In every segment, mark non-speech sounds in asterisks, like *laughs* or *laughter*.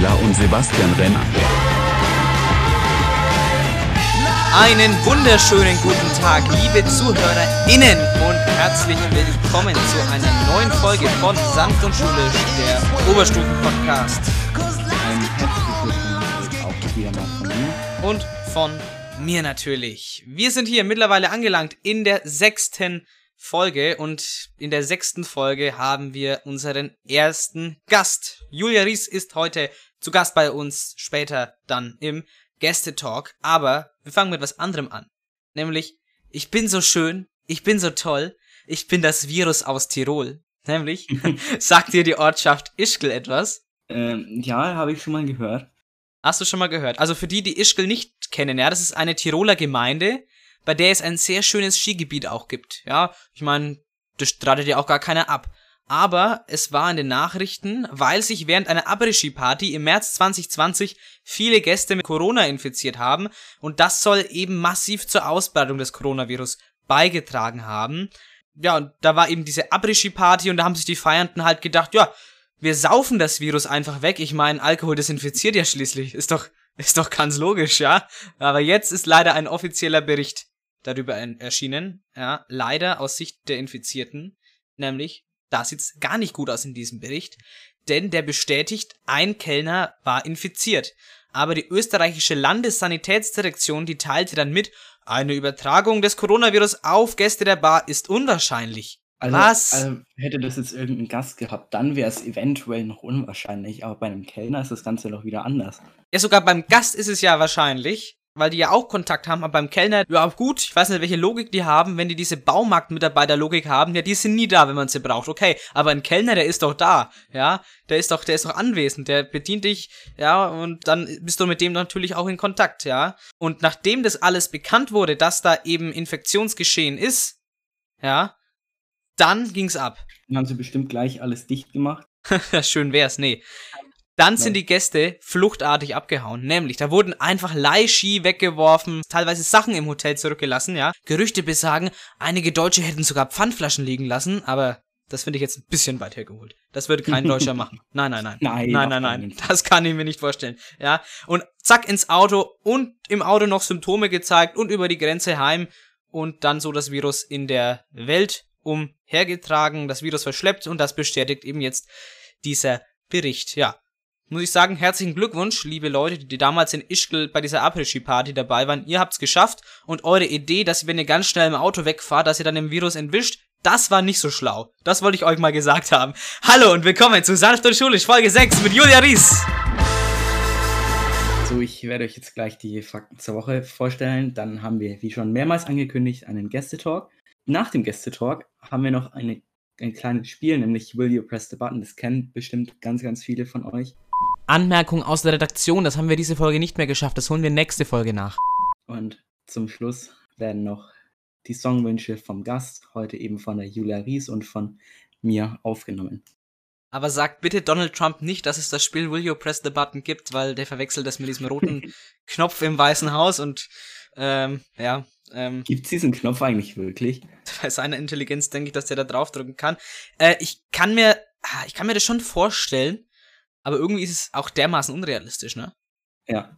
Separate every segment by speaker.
Speaker 1: Pizzarella und Sebastian Renner.
Speaker 2: Einen wunderschönen guten Tag, liebe ZuhörerInnen und herzlich willkommen zu einer neuen Folge von Sanft und Schulisch, der Oberstufen-Podcast. Und von mir natürlich. Wir sind hier mittlerweile angelangt in der sechsten Folge und in der sechsten Folge haben wir unseren ersten Gast. Julia Ries ist heute zu Gast bei uns, später dann im Gästetalk. Aber wir fangen mit was anderem an. Nämlich, ich bin so schön, ich bin so toll, ich bin das Virus aus Tirol. *laughs* Nämlich, *laughs* sagt dir die Ortschaft Ischgl etwas?
Speaker 3: Ähm, ja, habe ich schon mal gehört.
Speaker 2: Hast du schon mal gehört? Also für die, die Ischgl nicht kennen, ja, das ist eine Tiroler Gemeinde, bei der es ein sehr schönes Skigebiet auch gibt. Ja, ich meine, das streitet ja auch gar keiner ab. Aber es war in den Nachrichten, weil sich während einer Après-Ski-Party im März 2020 viele Gäste mit Corona infiziert haben und das soll eben massiv zur Ausbreitung des Coronavirus beigetragen haben. Ja, und da war eben diese Après-Ski-Party und da haben sich die Feiernden halt gedacht, ja, wir saufen das Virus einfach weg. Ich meine, Alkohol desinfiziert ja schließlich. Ist doch, ist doch ganz logisch, ja. Aber jetzt ist leider ein offizieller Bericht darüber erschienen, ja, leider aus Sicht der Infizierten, nämlich, da sieht's gar nicht gut aus in diesem Bericht, denn der bestätigt, ein Kellner war infiziert. Aber die österreichische Landessanitätsdirektion, die teilte dann mit, eine Übertragung des Coronavirus auf Gäste der Bar ist unwahrscheinlich.
Speaker 3: Also,
Speaker 2: Was?
Speaker 3: Also hätte das jetzt irgendein Gast gehabt, dann wäre es eventuell noch unwahrscheinlich. Aber bei einem Kellner ist das Ganze doch wieder anders.
Speaker 2: Ja, sogar beim Gast ist es ja wahrscheinlich, weil die ja auch Kontakt haben, aber beim Kellner, ja gut, ich weiß nicht, welche Logik die haben, wenn die diese Baumarktmitarbeiter-Logik haben, ja, die sind nie da, wenn man sie braucht, okay, aber ein Kellner, der ist doch da, ja, der ist doch, der ist doch anwesend, der bedient dich, ja, und dann bist du mit dem natürlich auch in Kontakt, ja, und nachdem das alles bekannt wurde, dass da eben Infektionsgeschehen ist, ja, dann ging's ab.
Speaker 3: Dann haben sie bestimmt gleich alles dicht gemacht. *laughs*
Speaker 2: Schön wär's, nee. Dann sind die Gäste fluchtartig abgehauen. Nämlich, da wurden einfach Leihski weggeworfen, teilweise Sachen im Hotel zurückgelassen, ja. Gerüchte besagen, einige Deutsche hätten sogar Pfandflaschen liegen lassen, aber das finde ich jetzt ein bisschen weit hergeholt. Das würde kein Deutscher *laughs* machen. Nein, nein, nein.
Speaker 3: Nein,
Speaker 2: nein, nein, nein. Das kann ich mir nicht vorstellen. Ja. Und zack ins Auto und im Auto noch Symptome gezeigt und über die Grenze heim und dann so das Virus in der Welt umhergetragen, das Virus verschleppt und das bestätigt eben jetzt dieser Bericht. Ja. Muss ich sagen, herzlichen Glückwunsch, liebe Leute, die damals in Ischgl bei dieser Après-Ski-Party dabei waren. Ihr habt's geschafft und eure Idee, dass ihr, wenn ihr ganz schnell im Auto wegfahrt, dass ihr dann dem Virus entwischt, das war nicht so schlau. Das wollte ich euch mal gesagt haben. Hallo und willkommen zu Sanft und Schulisch Folge 6 mit Julia Ries.
Speaker 3: So, ich werde euch jetzt gleich die Fakten zur Woche vorstellen. Dann haben wir, wie schon mehrmals angekündigt, einen Gästetalk. Nach dem Gästetalk haben wir noch eine, ein kleines Spiel, nämlich Will You Press the Button. Das kennen bestimmt ganz, ganz viele von euch.
Speaker 2: Anmerkung aus der Redaktion, das haben wir diese Folge nicht mehr geschafft, das holen wir nächste Folge nach.
Speaker 3: Und zum Schluss werden noch die Songwünsche vom Gast, heute eben von der Julia Ries und von mir aufgenommen.
Speaker 2: Aber sagt bitte Donald Trump nicht, dass es das Spiel Will You Press the Button gibt, weil der verwechselt das mit diesem roten *laughs* Knopf im Weißen Haus und ähm, ja, ähm,
Speaker 3: Gibt es diesen Knopf eigentlich wirklich?
Speaker 2: bei seiner Intelligenz denke ich, dass der da draufdrücken kann. Äh, ich kann mir, ah, ich kann mir das schon vorstellen, aber irgendwie ist es auch dermaßen unrealistisch, ne?
Speaker 3: Ja.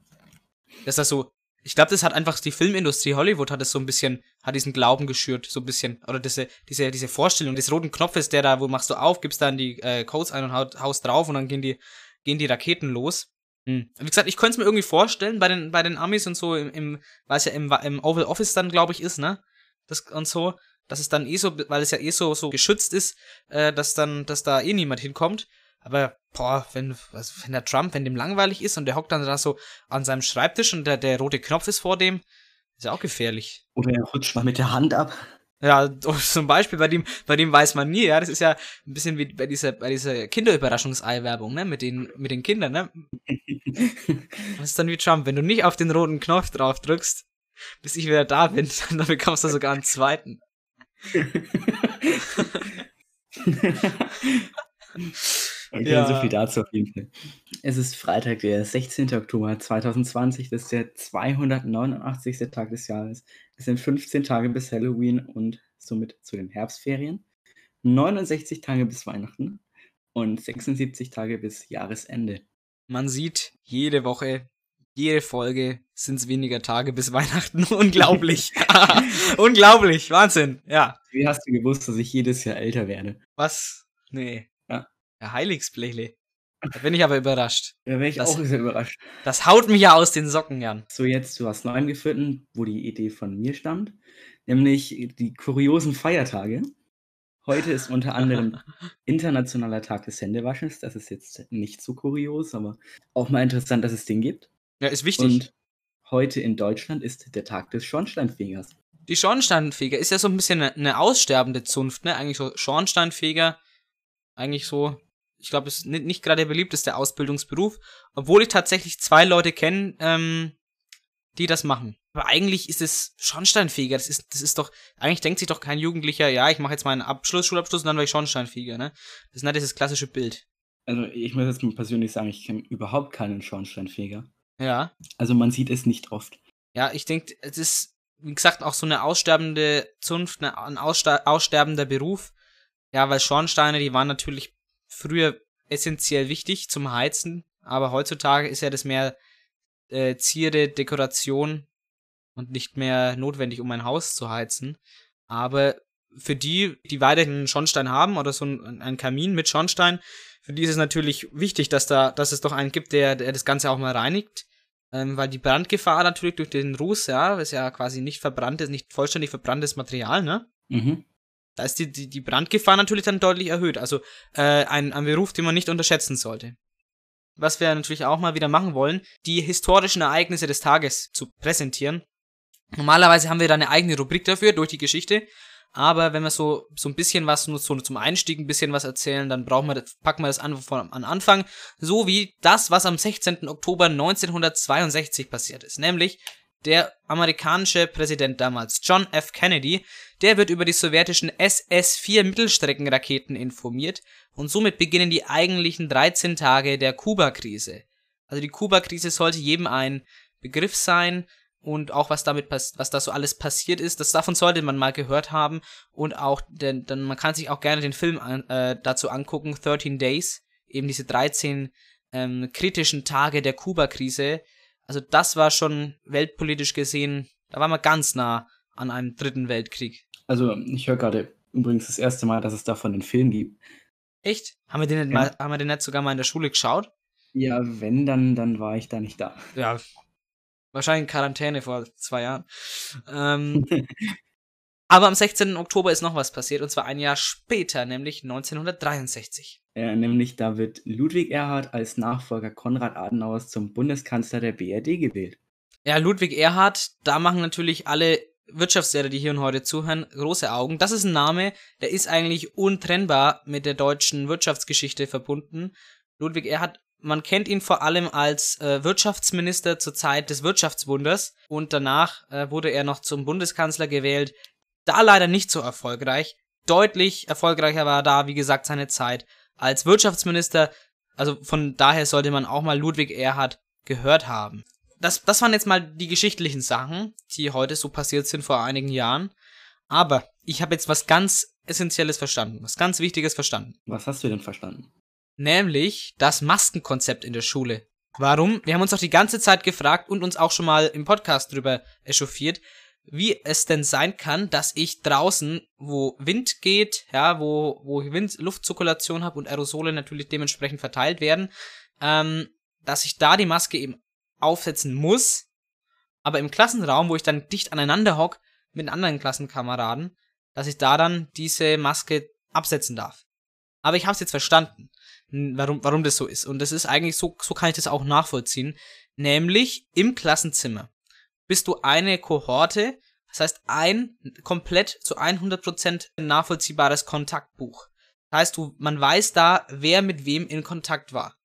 Speaker 2: Dass das so, ich glaube, das hat einfach die Filmindustrie Hollywood hat es so ein bisschen, hat diesen Glauben geschürt, so ein bisschen, oder diese, diese, diese Vorstellung des roten Knopfes, der da, wo machst du auf, gibst dann die äh, Codes ein und haut, haust drauf und dann gehen die, gehen die Raketen los. Hm. Wie gesagt, ich könnte es mir irgendwie vorstellen, bei den, bei den Amis und so, im, im weil es ja im, im Oval Office dann, glaube ich, ist, ne? Das und so, dass es dann eh so, weil es ja eh so, so geschützt ist, äh, dass dann, dass da eh niemand hinkommt. Aber, boah, wenn, also wenn der Trump, wenn dem langweilig ist und der hockt dann da so an seinem Schreibtisch und der, der rote Knopf ist vor dem, ist ja auch gefährlich.
Speaker 3: Oder er rutscht mal mit der Hand ab.
Speaker 2: Ja, *laughs* zum Beispiel bei dem, bei dem weiß man nie, ja. Das ist ja ein bisschen wie bei dieser, bei dieser Kinderüberraschungsei-Werbung, ne, mit den, mit den Kindern, ne. *laughs* Das ist dann wie Trump. Wenn du nicht auf den roten Knopf drauf drückst, bis ich wieder da bin, *laughs* dann bekommst du sogar einen zweiten.
Speaker 3: Okay,
Speaker 2: Ja.
Speaker 3: so viel dazu auf jeden Fall. Es ist Freitag, der 16. Oktober 2020. Das ist der 289. Tag des Jahres. Es sind 15 Tage bis Halloween und somit zu den Herbstferien. 69 Tage bis Weihnachten und 76 Tage bis Jahresende.
Speaker 2: Man sieht, jede Woche, jede Folge sind es weniger Tage bis Weihnachten. *laughs* Unglaublich. *laughs* Unglaublich. Wahnsinn. Ja.
Speaker 3: Wie hast du gewusst, dass ich jedes Jahr älter werde?
Speaker 2: Was? Nee.
Speaker 3: Ja.
Speaker 2: Heiligsblechle. Da bin ich aber überrascht.
Speaker 3: Da wäre ich
Speaker 2: Das-
Speaker 3: auch sehr überrascht.
Speaker 2: Das haut mich ja aus den Socken, Jan.
Speaker 3: So, jetzt zu was Neuem geführten, wo die Idee von mir stammt, nämlich die kuriosen Feiertage. Heute ist unter anderem *laughs* Internationaler Tag des Händewaschens. Das ist jetzt nicht so kurios, aber auch mal interessant, dass es den gibt.
Speaker 2: Ja, ist wichtig.
Speaker 3: Und heute in Deutschland ist der Tag des Schornsteinfegers.
Speaker 2: Die Schornsteinfeger ist ja so ein bisschen eine, eine aussterbende Zunft, ne? Eigentlich so Schornsteinfeger, eigentlich so, ich glaube, ist nicht, nicht gerade der beliebteste Ausbildungsberuf, obwohl ich tatsächlich zwei Leute kenne, ähm, die das machen. Aber eigentlich ist es Schornsteinfeger, das ist, das ist doch, eigentlich denkt sich doch kein Jugendlicher, ja, ich mache jetzt meinen Abschluss, Schulabschluss und dann werde ich Schornsteinfeger, ne? Das ist nicht dieses klassische Bild.
Speaker 3: Also ich muss jetzt mal persönlich sagen, ich kenne überhaupt keinen Schornsteinfeger.
Speaker 2: Ja.
Speaker 3: Also man sieht es nicht oft.
Speaker 2: Ja, ich denke, es ist, wie gesagt, auch so eine aussterbende Zunft, eine, ein aussterbender Beruf. Ja, weil Schornsteine, die waren natürlich früher essentiell wichtig zum Heizen, aber heutzutage ist ja das mehr äh, Zierde, Dekoration und nicht mehr notwendig, um ein Haus zu heizen. Aber für die, die weiterhin einen Schornstein haben oder so ein, ein Kamin mit Schornstein, für die ist es natürlich wichtig, dass da, dass es doch einen gibt, der, der das Ganze auch mal reinigt. Ähm, weil die Brandgefahr natürlich durch den Ruß, ja, ist ja quasi nicht verbranntes, nicht vollständig verbranntes Material, ne?
Speaker 3: Mhm.
Speaker 2: Da ist die, die, die Brandgefahr natürlich dann deutlich erhöht. Also äh, ein, ein Beruf, den man nicht unterschätzen sollte. Was wir natürlich auch mal wieder machen wollen, die historischen Ereignisse des Tages zu präsentieren. Normalerweise haben wir da eine eigene Rubrik dafür, durch die Geschichte. Aber wenn wir so, so ein bisschen was, nur so zum Einstieg ein bisschen was erzählen, dann brauchen wir, packen wir das an von an Anfang. So wie das, was am 16. Oktober 1962 passiert ist. Nämlich der amerikanische Präsident damals, John F. Kennedy, der wird über die sowjetischen SS-4 Mittelstreckenraketen informiert und somit beginnen die eigentlichen 13 Tage der Kuba-Krise. Also die Kuba-Krise sollte jedem ein Begriff sein und auch was damit was da so alles passiert ist, das davon sollte man mal gehört haben und auch denn, dann man kann sich auch gerne den Film an, äh, dazu angucken 13 Days, eben diese 13 ähm, kritischen Tage der Kuba-Krise. Also das war schon weltpolitisch gesehen, da war man ganz nah an einem dritten Weltkrieg.
Speaker 3: Also ich höre gerade übrigens das erste Mal, dass es davon einen Film gibt.
Speaker 2: Echt? Haben wir den nicht,
Speaker 3: Ja.
Speaker 2: mal, haben wir den nicht sogar mal in der Schule geschaut?
Speaker 3: Ja, wenn, dann, dann war ich da nicht da.
Speaker 2: Ja. Wahrscheinlich in Quarantäne vor zwei Jahren. Ähm, *laughs* aber am 16. Oktober ist noch was passiert, und zwar ein Jahr später, nämlich 1963.
Speaker 3: Äh, nämlich da wird Ludwig Erhard als Nachfolger Konrad Adenauers zum Bundeskanzler der BRD gewählt.
Speaker 2: Ja, Ludwig Erhard, da machen natürlich alle Wirtschaftslehrer, die hier und heute zuhören, große Augen. Das ist ein Name, der ist eigentlich untrennbar mit der deutschen Wirtschaftsgeschichte verbunden. Ludwig Erhard, man kennt ihn vor allem als äh, Wirtschaftsminister zur Zeit des Wirtschaftswunders und danach äh, wurde er noch zum Bundeskanzler gewählt. Da leider nicht so erfolgreich. Deutlich erfolgreicher war da, wie gesagt, seine Zeit als Wirtschaftsminister. Also von daher sollte man auch mal Ludwig Erhard gehört haben das, das waren jetzt mal die geschichtlichen Sachen, die heute so passiert sind vor einigen Jahren. Aber ich habe jetzt was ganz Essentielles verstanden, was ganz Wichtiges verstanden.
Speaker 3: Was hast du denn verstanden?
Speaker 2: Nämlich das Maskenkonzept in der Schule. Warum? Wir haben uns doch die ganze Zeit gefragt und uns auch schon mal im Podcast drüber echauffiert, wie es denn sein kann, dass ich draußen, wo Wind geht, ja, wo, wo Wind, Luftzirkulation habe und Aerosole natürlich dementsprechend verteilt werden, ähm, dass ich da die Maske eben aufsetzen muss, aber im Klassenraum, wo ich dann dicht aneinander hock mit anderen Klassenkameraden, dass ich da dann diese Maske absetzen darf. Aber ich habe es jetzt verstanden, warum, warum das so ist. Und das ist eigentlich so, so kann ich das auch nachvollziehen. Nämlich im Klassenzimmer bist du eine Kohorte, das heißt ein komplett zu 100% nachvollziehbares Kontaktbuch. Das heißt, du, man weiß da, wer mit wem in Kontakt war,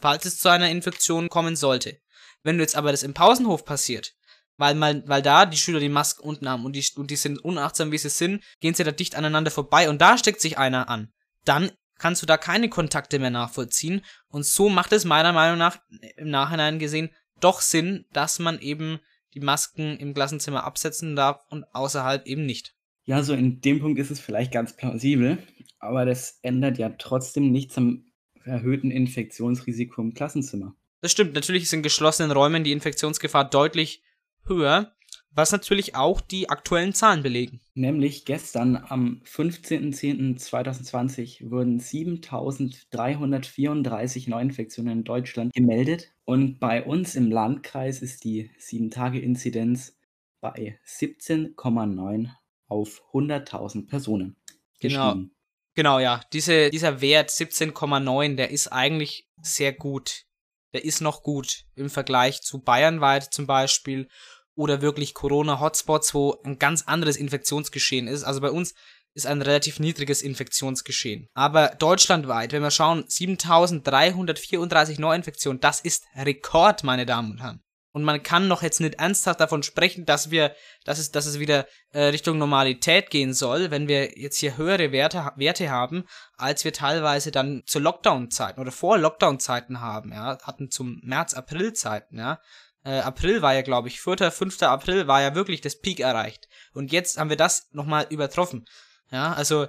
Speaker 2: falls es zu einer Infektion kommen sollte. Wenn du jetzt aber das im Pausenhof passiert, weil, mal, weil da die Schüler die Masken unten haben und die, und die sind unachtsam, wie sie sind, gehen sie da dicht aneinander vorbei und da steckt sich einer an, dann kannst du da keine Kontakte mehr nachvollziehen und so macht es meiner Meinung nach im Nachhinein gesehen doch Sinn, dass man eben die Masken im Klassenzimmer absetzen darf und außerhalb eben nicht.
Speaker 3: Ja, so in dem Punkt ist es vielleicht ganz plausibel, aber das ändert ja trotzdem nichts am erhöhten Infektionsrisiko im Klassenzimmer.
Speaker 2: Das stimmt, natürlich ist in geschlossenen Räumen die Infektionsgefahr deutlich höher, was natürlich auch die aktuellen Zahlen belegen.
Speaker 3: Nämlich gestern am 15.10.2020 wurden 7334 Neuinfektionen in Deutschland gemeldet und bei uns im Landkreis ist die 7-Tage-Inzidenz bei 17,9 auf 100.000 Personen.
Speaker 2: Genau. Genau, ja. Diese, dieser Wert 17,9, der ist eigentlich sehr gut. Der ist noch gut im Vergleich zu bayernweit zum Beispiel oder wirklich Corona-Hotspots, wo ein ganz anderes Infektionsgeschehen ist. Also bei uns ist ein relativ niedriges Infektionsgeschehen. Aber deutschlandweit, wenn wir schauen, 7334 Neuinfektionen, das ist Rekord, meine Damen und Herren. Und man kann noch jetzt nicht ernsthaft davon sprechen, dass wir, dass es, dass es wieder äh, Richtung Normalität gehen soll, wenn wir jetzt hier höhere Werte, Werte haben, als wir teilweise dann zu Lockdown-Zeiten oder vor Lockdown-Zeiten haben, ja, hatten zum März-April-Zeiten, ja. Äh, April war ja, glaube ich, 4., 5. April war ja wirklich das Peak erreicht. Und jetzt haben wir das nochmal übertroffen. Ja, also,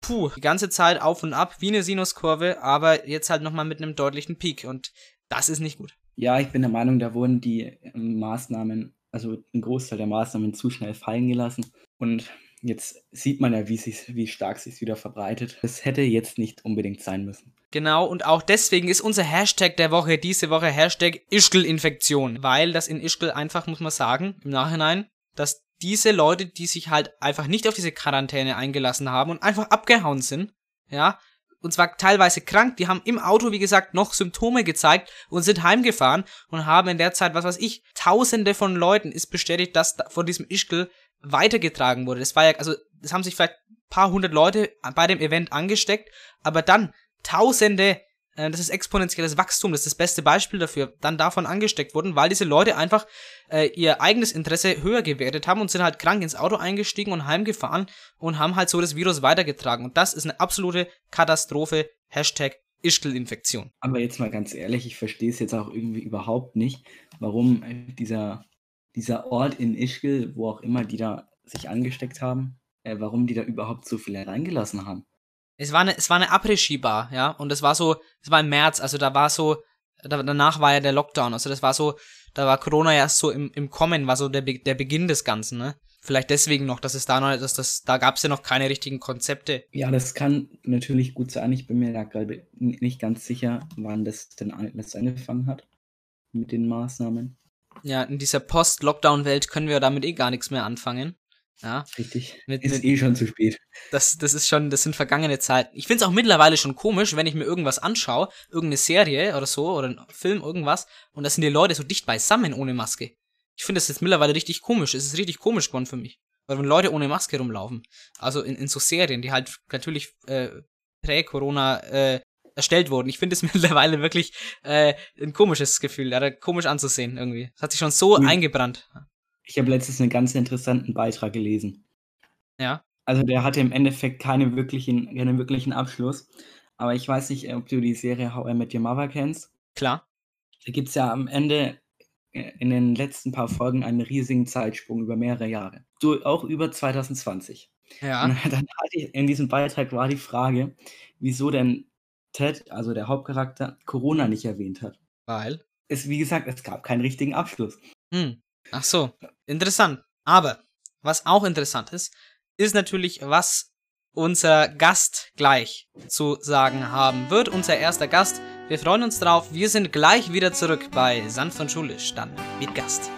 Speaker 2: puh, die ganze Zeit auf und ab, wie eine Sinuskurve, aber jetzt halt nochmal mit einem deutlichen Peak. Und das ist nicht gut.
Speaker 3: Ja, ich bin der Meinung, da wurden die ähm, Maßnahmen, also ein Großteil der Maßnahmen zu schnell fallen gelassen. Und jetzt sieht man ja, wie, sich, wie stark sich wieder verbreitet. Das hätte jetzt nicht unbedingt sein müssen.
Speaker 2: Genau, und auch deswegen ist unser Hashtag der Woche diese Woche Hashtag Ischgl-Infektion, weil das in Ischgl einfach, muss man sagen, im Nachhinein, dass diese Leute, die sich halt einfach nicht auf diese Quarantäne eingelassen haben und einfach abgehauen sind, ja, und zwar teilweise krank, die haben im Auto, wie gesagt, noch Symptome gezeigt und sind heimgefahren und haben in der Zeit, was weiß ich, tausende von Leuten ist bestätigt, dass von diesem Ischgl weitergetragen wurde. Das war ja, also, das haben sich vielleicht paar hundert Leute bei dem Event angesteckt, aber dann tausende äh, das ist exponentielles Wachstum, das ist das beste Beispiel dafür, dann davon angesteckt wurden, weil diese Leute einfach äh, ihr eigenes Interesse höher gewertet haben und sind halt krank ins Auto eingestiegen und heimgefahren und haben halt so das Virus weitergetragen. Und das ist eine absolute Katastrophe. Hashtag Ischgl-Infektion.
Speaker 3: Aber jetzt mal ganz ehrlich, ich verstehe es jetzt auch irgendwie überhaupt nicht, warum dieser, dieser Ort in Ischgl, wo auch immer die da sich angesteckt haben, äh, warum die da überhaupt so viele reingelassen haben.
Speaker 2: Es war eine, es war eine Après-Ski-Bar, ja, und es war so, es war im März, also da war so, da, danach war ja der Lockdown, also das war so, da war Corona ja so im, im Kommen, war so der, der Beginn des Ganzen, ne? Vielleicht deswegen noch, dass es da noch, dass das, da gab es ja noch keine richtigen Konzepte.
Speaker 3: Ja, das kann natürlich gut sein. Ich bin mir da gerade nicht ganz sicher, wann das denn alles angefangen hat mit den Maßnahmen.
Speaker 2: Ja, in dieser Post-Lockdown-Welt können wir damit eh gar nichts mehr anfangen. Ja.
Speaker 3: Richtig. Mit, ist mit, eh schon zu spät.
Speaker 2: Das, das ist schon, das sind vergangene Zeiten. Ich finde es auch mittlerweile schon komisch, wenn ich mir irgendwas anschaue, irgendeine Serie oder so, oder ein Film, irgendwas, und da sind die Leute so dicht beisammen ohne Maske. Ich finde das jetzt mittlerweile richtig komisch. Es ist richtig komisch geworden für mich. Weil wenn Leute ohne Maske rumlaufen. Also in, in so Serien, die halt natürlich äh, prä-Corona äh, erstellt wurden. Ich finde es *laughs* mittlerweile wirklich äh, ein komisches Gefühl, ja, komisch anzusehen irgendwie. Es hat sich schon so mhm. eingebrannt.
Speaker 3: Ich habe letztens einen ganz interessanten Beitrag gelesen.
Speaker 2: Ja.
Speaker 3: Also der hatte im Endeffekt keine wirklichen, keinen wirklichen Abschluss. Aber ich weiß nicht, ob du die Serie How I Met Your Mother kennst.
Speaker 2: Klar.
Speaker 3: Da gibt es ja am Ende äh, in den letzten paar Folgen einen riesigen Zeitsprung über mehrere Jahre. So auch über 2020.
Speaker 2: Ja.
Speaker 3: Und *laughs* dann hatte ich, in diesem Beitrag war die Frage, wieso denn Ted, also der Hauptcharakter, Corona nicht erwähnt hat.
Speaker 2: Weil?
Speaker 3: Es, wie gesagt, es gab keinen richtigen Abschluss.
Speaker 2: Hm. Ach so, interessant. Aber was auch interessant ist, ist natürlich, was unser Gast gleich zu sagen haben wird. Unser erster Gast. Wir freuen uns drauf. Wir sind gleich wieder zurück bei Sanft und Schulisch, dann mit Gast.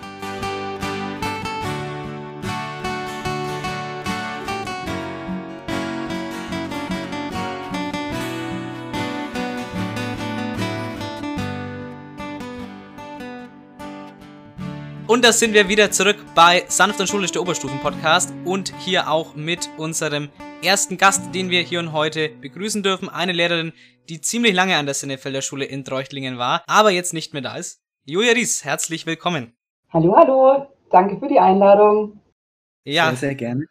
Speaker 2: Und da sind wir wieder zurück bei Sanft und Schulisch, der Oberstufen-Podcast. Und hier auch mit unserem ersten Gast, den wir hier und heute begrüßen dürfen. Eine Lehrerin, die ziemlich lange an der Sinnefelder Schule in Treuchtlingen war, aber jetzt nicht mehr da ist. Julia Ries, herzlich willkommen.
Speaker 4: Hallo, hallo. Danke für die Einladung.
Speaker 3: Ja. Sehr, sehr gerne.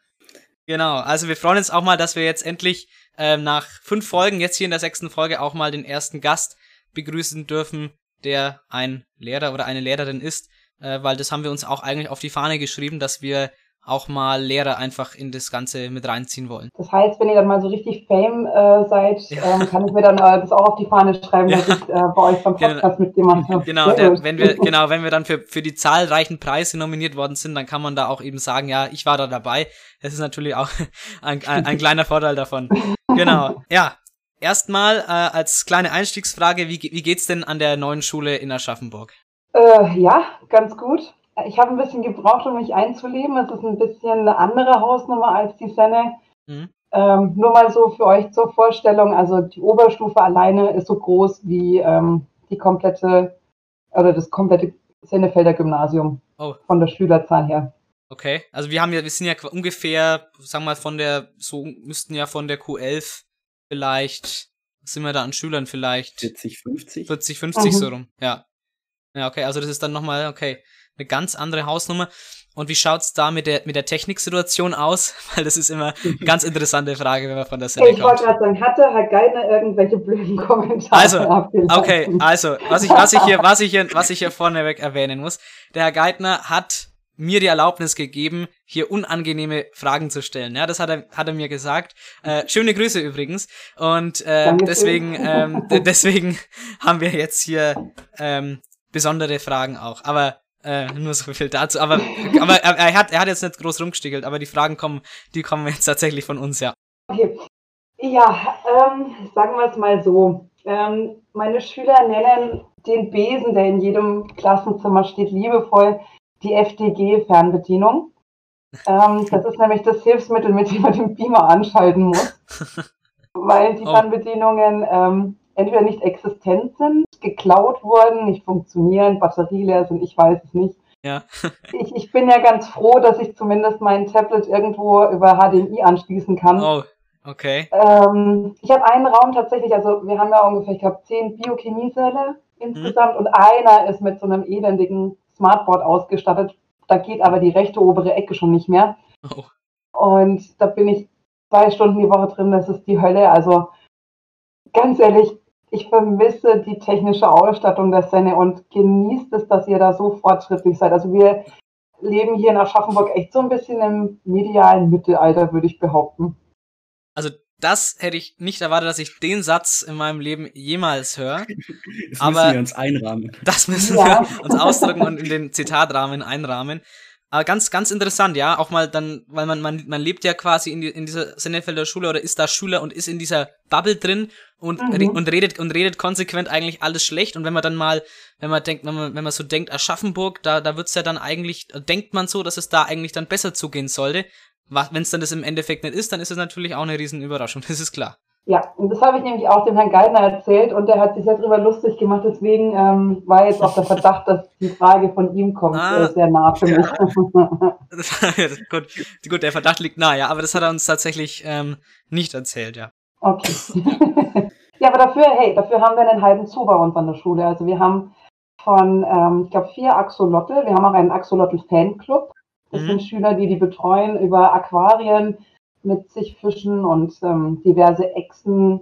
Speaker 2: Genau, also wir freuen uns auch mal, dass wir jetzt endlich ähm, nach fünf Folgen, jetzt hier in der sechsten Folge, auch mal den ersten Gast begrüßen dürfen, der ein Lehrer oder eine Lehrerin ist äh, weil das haben wir uns auch eigentlich auf die Fahne geschrieben, dass wir auch mal Lehrer einfach in das Ganze mit reinziehen wollen.
Speaker 4: Das heißt, wenn ihr dann mal so richtig Fame äh, seid, ja. ähm, kann ich mir dann äh, das auch auf die Fahne schreiben, ja. dass ich äh, bei euch beim genau. Podcast *laughs* genau. mitgemacht habe.
Speaker 2: Genau, der, wenn wir, genau, wenn wir dann für, für die zahlreichen Preise nominiert worden sind, dann kann man da auch eben sagen, ja, ich war da dabei. Das ist natürlich auch *laughs* ein, ein, ein kleiner Vorteil davon. Genau. Ja, erstmal äh, als kleine Einstiegsfrage, wie, wie geht's denn an der neuen Schule in Aschaffenburg?
Speaker 4: Äh, ja, ganz gut. Ich habe ein bisschen gebraucht, um mich einzuleben. Es ist ein bisschen eine andere Hausnummer als die Senne. Mhm. Ähm, nur mal so für euch zur Vorstellung, also die Oberstufe alleine ist so groß wie ähm, die komplette oder das komplette Sennefelder Gymnasium oh. von der Schülerzahl her.
Speaker 2: Okay, also wir haben ja, wir sind ja ungefähr, sagen wir mal, von der, so müssten ja von der Q11 vielleicht, was sind wir da an Schülern vielleicht?
Speaker 3: 40, 50?
Speaker 2: 40, 50 mhm. so rum, ja. Ja, okay, also das ist dann nochmal, okay, eine ganz andere Hausnummer. Und wie schaut's da mit der, mit der Techniksituation aus? *laughs* Weil das ist immer eine ganz interessante Frage, wenn man von der
Speaker 4: kommt. Ich wollte gerade sagen, hatte Herr Geithner irgendwelche blöden Kommentare?
Speaker 2: Also, okay, also, was ich, was ich hier, was ich hier, was ich hier vorneweg erwähnen muss. Der Herr Geithner hat mir die Erlaubnis gegeben, hier unangenehme Fragen zu stellen. Ja, das hat er, hat er mir gesagt. Äh, schöne Grüße übrigens. Und äh, deswegen, ähm, *laughs* deswegen haben wir jetzt hier ähm, besondere Fragen auch. Aber äh, nur so viel dazu. Aber, aber er, er, hat, er hat jetzt nicht groß rumgestiegelt, aber die Fragen kommen, die kommen jetzt tatsächlich von uns, ja.
Speaker 4: Okay. Ja, ähm, sagen wir es mal so. Ähm, meine Schüler nennen den Besen, der in jedem Klassenzimmer steht, liebevoll die FDG-Fernbedienung. Ähm, das ist nämlich das Hilfsmittel, mit dem man den Beamer anschalten muss. *laughs* weil die oh. Fernbedienungen ähm, entweder nicht existent sind, geklaut wurden, nicht funktionieren, batterieleer sind, ich weiß es nicht.
Speaker 2: Ja. *laughs*
Speaker 4: ich, ich bin ja ganz froh, dass ich zumindest mein Tablet irgendwo über HDMI anschließen kann.
Speaker 2: Oh, okay.
Speaker 4: Ähm, ich habe einen Raum tatsächlich, also wir haben ja ungefähr, ich glaube, zehn Biochemiesäle insgesamt mhm. und einer ist mit so einem elendigen Smartboard ausgestattet. Da geht aber die rechte obere Ecke schon nicht mehr. Oh. Und da bin ich zwei Stunden die Woche drin, das ist die Hölle. Also ganz ehrlich, ich vermisse die technische Ausstattung der Szene und genießt es, dass ihr da so fortschrittlich seid. Also wir leben hier in Aschaffenburg echt so ein bisschen im medialen Mittelalter, würde ich behaupten.
Speaker 2: Also das hätte ich nicht erwartet, dass ich den Satz in meinem Leben jemals höre.
Speaker 3: Das Aber müssen wir uns einrahmen.
Speaker 2: Das müssen ja. wir uns ausdrücken und in den Zitatrahmen einrahmen. Aber ganz, ganz interessant, ja, auch mal dann, weil man, man, man lebt ja quasi in, die, in dieser Sennefelder Schule oder ist da Schüler und ist in dieser Bubble drin und, mhm. und redet und redet konsequent eigentlich alles schlecht. Und wenn man dann mal, wenn man denkt, wenn man, wenn man so denkt, Aschaffenburg, da, da wird's ja dann eigentlich, denkt man so, dass es da eigentlich dann besser zugehen sollte. Wenn es dann das im Endeffekt nicht ist, dann ist es natürlich auch eine riesen Überraschung, *laughs* das ist klar.
Speaker 4: Ja, und das habe ich nämlich auch dem Herrn Geithner erzählt und der hat sich sehr darüber lustig gemacht. Deswegen ähm, war jetzt auch der Verdacht, dass die Frage von ihm kommt, ah, äh, sehr nah für mich.
Speaker 2: Ja. *laughs* gut, gut, der Verdacht liegt nah, ja, aber das hat er uns tatsächlich ähm, nicht erzählt, ja.
Speaker 4: Okay. *laughs* ja, aber dafür, hey, dafür haben wir einen halben Zoo bei uns an der Schule. Also wir haben von, ähm, ich glaube, vier Axolotl. Wir haben auch einen Axolotl-Fanclub. Das mhm. sind Schüler, die die betreuen über Aquarien, mit sich Fischen und ähm, diverse Echsen.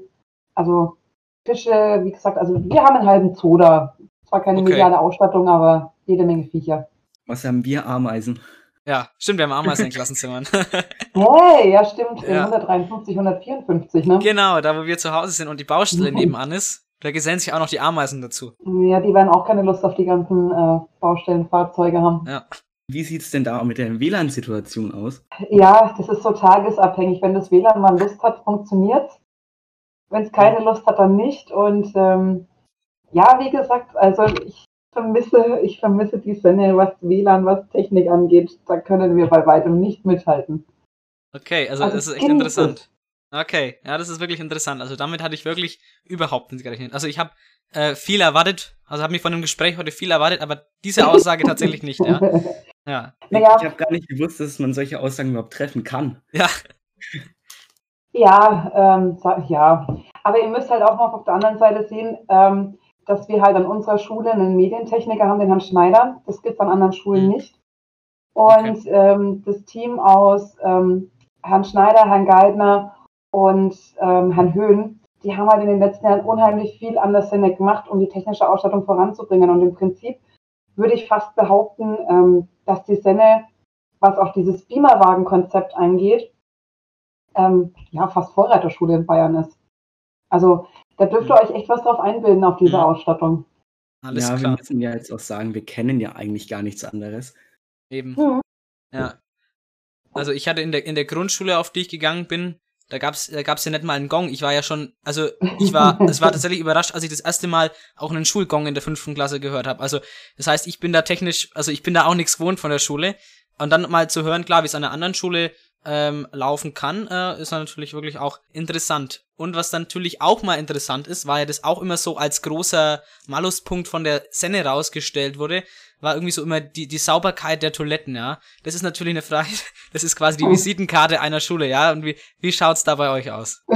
Speaker 4: Also Fische, wie gesagt, also wir haben einen halben Zoo da. Zwar keine okay. mediale Ausstattung, aber jede Menge Viecher.
Speaker 3: Was haben wir? Ameisen.
Speaker 2: Ja, stimmt, wir haben Ameisen in Klassenzimmern. *laughs*
Speaker 4: hey, ja, stimmt. Ja. 153, 154, ne?
Speaker 2: Genau, da wo wir zu Hause sind und die Baustelle mhm. nebenan ist, da gesellen sich auch noch die Ameisen dazu.
Speaker 4: Ja, die werden auch keine Lust auf die ganzen äh, Baustellenfahrzeuge haben.
Speaker 2: Ja.
Speaker 3: Wie sieht es denn da mit der WLAN-Situation aus?
Speaker 4: Ja, das ist so tagesabhängig. Wenn das WLAN mal Lust hat, funktioniert Wenn es keine Lust hat, dann nicht. Und ähm, ja, wie gesagt, also ich vermisse, ich vermisse die Senne, was WLAN, was Technik angeht. Da können wir bei weitem nicht mithalten.
Speaker 2: Okay, also, also das ist echt interessant. Okay, ja, das ist wirklich interessant. Also damit hatte ich wirklich überhaupt nicht gerechnet. Also ich habe äh, viel erwartet, also habe mich von dem Gespräch heute viel erwartet, aber diese Aussage tatsächlich nicht, ja. *laughs* Ja.
Speaker 3: Naja. Ich habe gar nicht gewusst, dass man solche Aussagen überhaupt treffen kann.
Speaker 2: Ja.
Speaker 4: Ja, ähm, ja. Aber ihr müsst halt auch noch auf der anderen Seite sehen, ähm, dass wir halt an unserer Schule einen Medientechniker haben, den Herrn Schneider. Das gibt es an anderen Schulen mhm. nicht. Und okay. ähm, das Team aus ähm, Herrn Schneider, Herrn Geithner und ähm, Herrn Höhn, die haben halt in den letzten Jahren unheimlich viel an der Szene gemacht, um die technische Ausstattung voranzubringen. Und im Prinzip würde ich fast behaupten, ähm, dass die Senne was auch dieses Beamerwagen-Konzept angeht, ähm, ja, fast Vorreiterschule in Bayern ist. Also da dürft ihr euch echt was drauf einbilden auf diese
Speaker 2: Ja.
Speaker 4: Ausstattung.
Speaker 2: Alles
Speaker 3: ja, wir
Speaker 2: klar.
Speaker 3: müssen ja jetzt auch sagen, wir kennen ja eigentlich gar nichts anderes.
Speaker 2: Eben.
Speaker 4: Mhm.
Speaker 2: Ja. Also ich hatte in der, in der Grundschule, auf die ich gegangen bin, da gab's, da gab's ja nicht mal einen Gong. Ich war ja schon, also ich war, *laughs* es war tatsächlich überrascht, als ich das erste Mal auch einen Schulgong in der fünften Klasse gehört habe. Also das heißt, ich bin da technisch, also ich bin da auch nichts gewohnt von der Schule. Und dann mal zu hören, klar, wie es an einer anderen Schule ähm, laufen kann, äh, ist natürlich wirklich auch interessant. Und was dann natürlich auch mal interessant ist, war ja das auch immer so als großer Maluspunkt von der Senne rausgestellt wurde, war irgendwie so immer die, die Sauberkeit der Toiletten, ja. Das ist natürlich eine Frage, *laughs* das ist quasi die Visitenkarte einer Schule, ja. Und wie, wie schaut's da bei euch aus? *laughs* *laughs*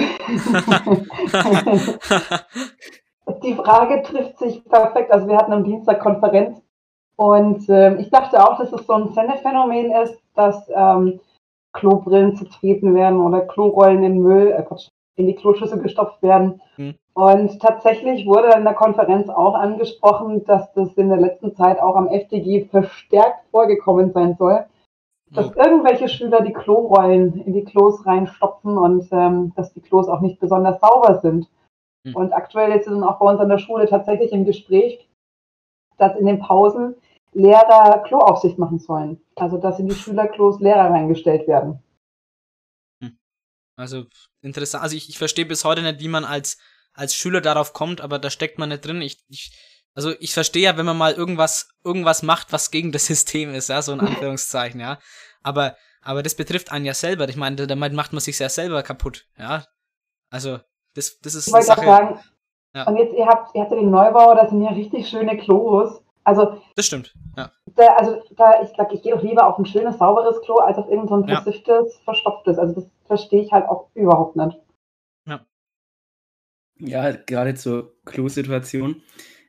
Speaker 4: Die Frage trifft sich perfekt. Also wir hatten am Dienstag Konferenz und ähm, ich dachte auch, dass es so ein Sendephänomen ist, dass ähm, Klobrillen zertreten werden oder Klorollen in Müll, äh, Quatsch, in die Kloschüssel gestopft werden.
Speaker 2: Hm.
Speaker 4: Und tatsächlich wurde in der Konferenz auch angesprochen, dass das in der letzten Zeit auch am FDG verstärkt vorgekommen sein soll, dass
Speaker 2: Oh.
Speaker 4: irgendwelche Schüler die Klorollen in die Klos reinstopfen und ähm, dass die Klos auch nicht besonders sauber sind.
Speaker 2: Hm.
Speaker 4: Und aktuell ist es auch bei uns an der Schule tatsächlich im Gespräch, dass in den Pausen Lehrer Kloaufsicht machen sollen. Also dass in die Schülerklos Lehrer reingestellt werden.
Speaker 2: Also interessant. Also ich, ich verstehe bis heute nicht, wie man als, als Schüler darauf kommt, aber da steckt man nicht drin. Ich, ich, also ich verstehe ja, wenn man mal irgendwas, irgendwas macht, was gegen das *laughs* System ist, ja, so in Anführungszeichen, ja. Aber, aber das betrifft einen ja selber. Ich meine, damit macht man sich ja selber kaputt, ja. Also, das, das ist
Speaker 4: Ich wollte
Speaker 2: Sache.
Speaker 4: sagen,
Speaker 2: Ja.
Speaker 4: und jetzt, ihr habt, ihr habt ja den Neubau, da sind ja richtig schöne Klos. Also,
Speaker 2: Das stimmt, ja.
Speaker 4: da, also da, ich sag, ich gehe doch lieber auf ein schönes, sauberes Klo, als auf irgendein so ein
Speaker 2: Ja.
Speaker 4: versifftes, verstopftes. Also das verstehe ich halt auch überhaupt nicht.
Speaker 3: Ja, gerade zur Klo-Situation.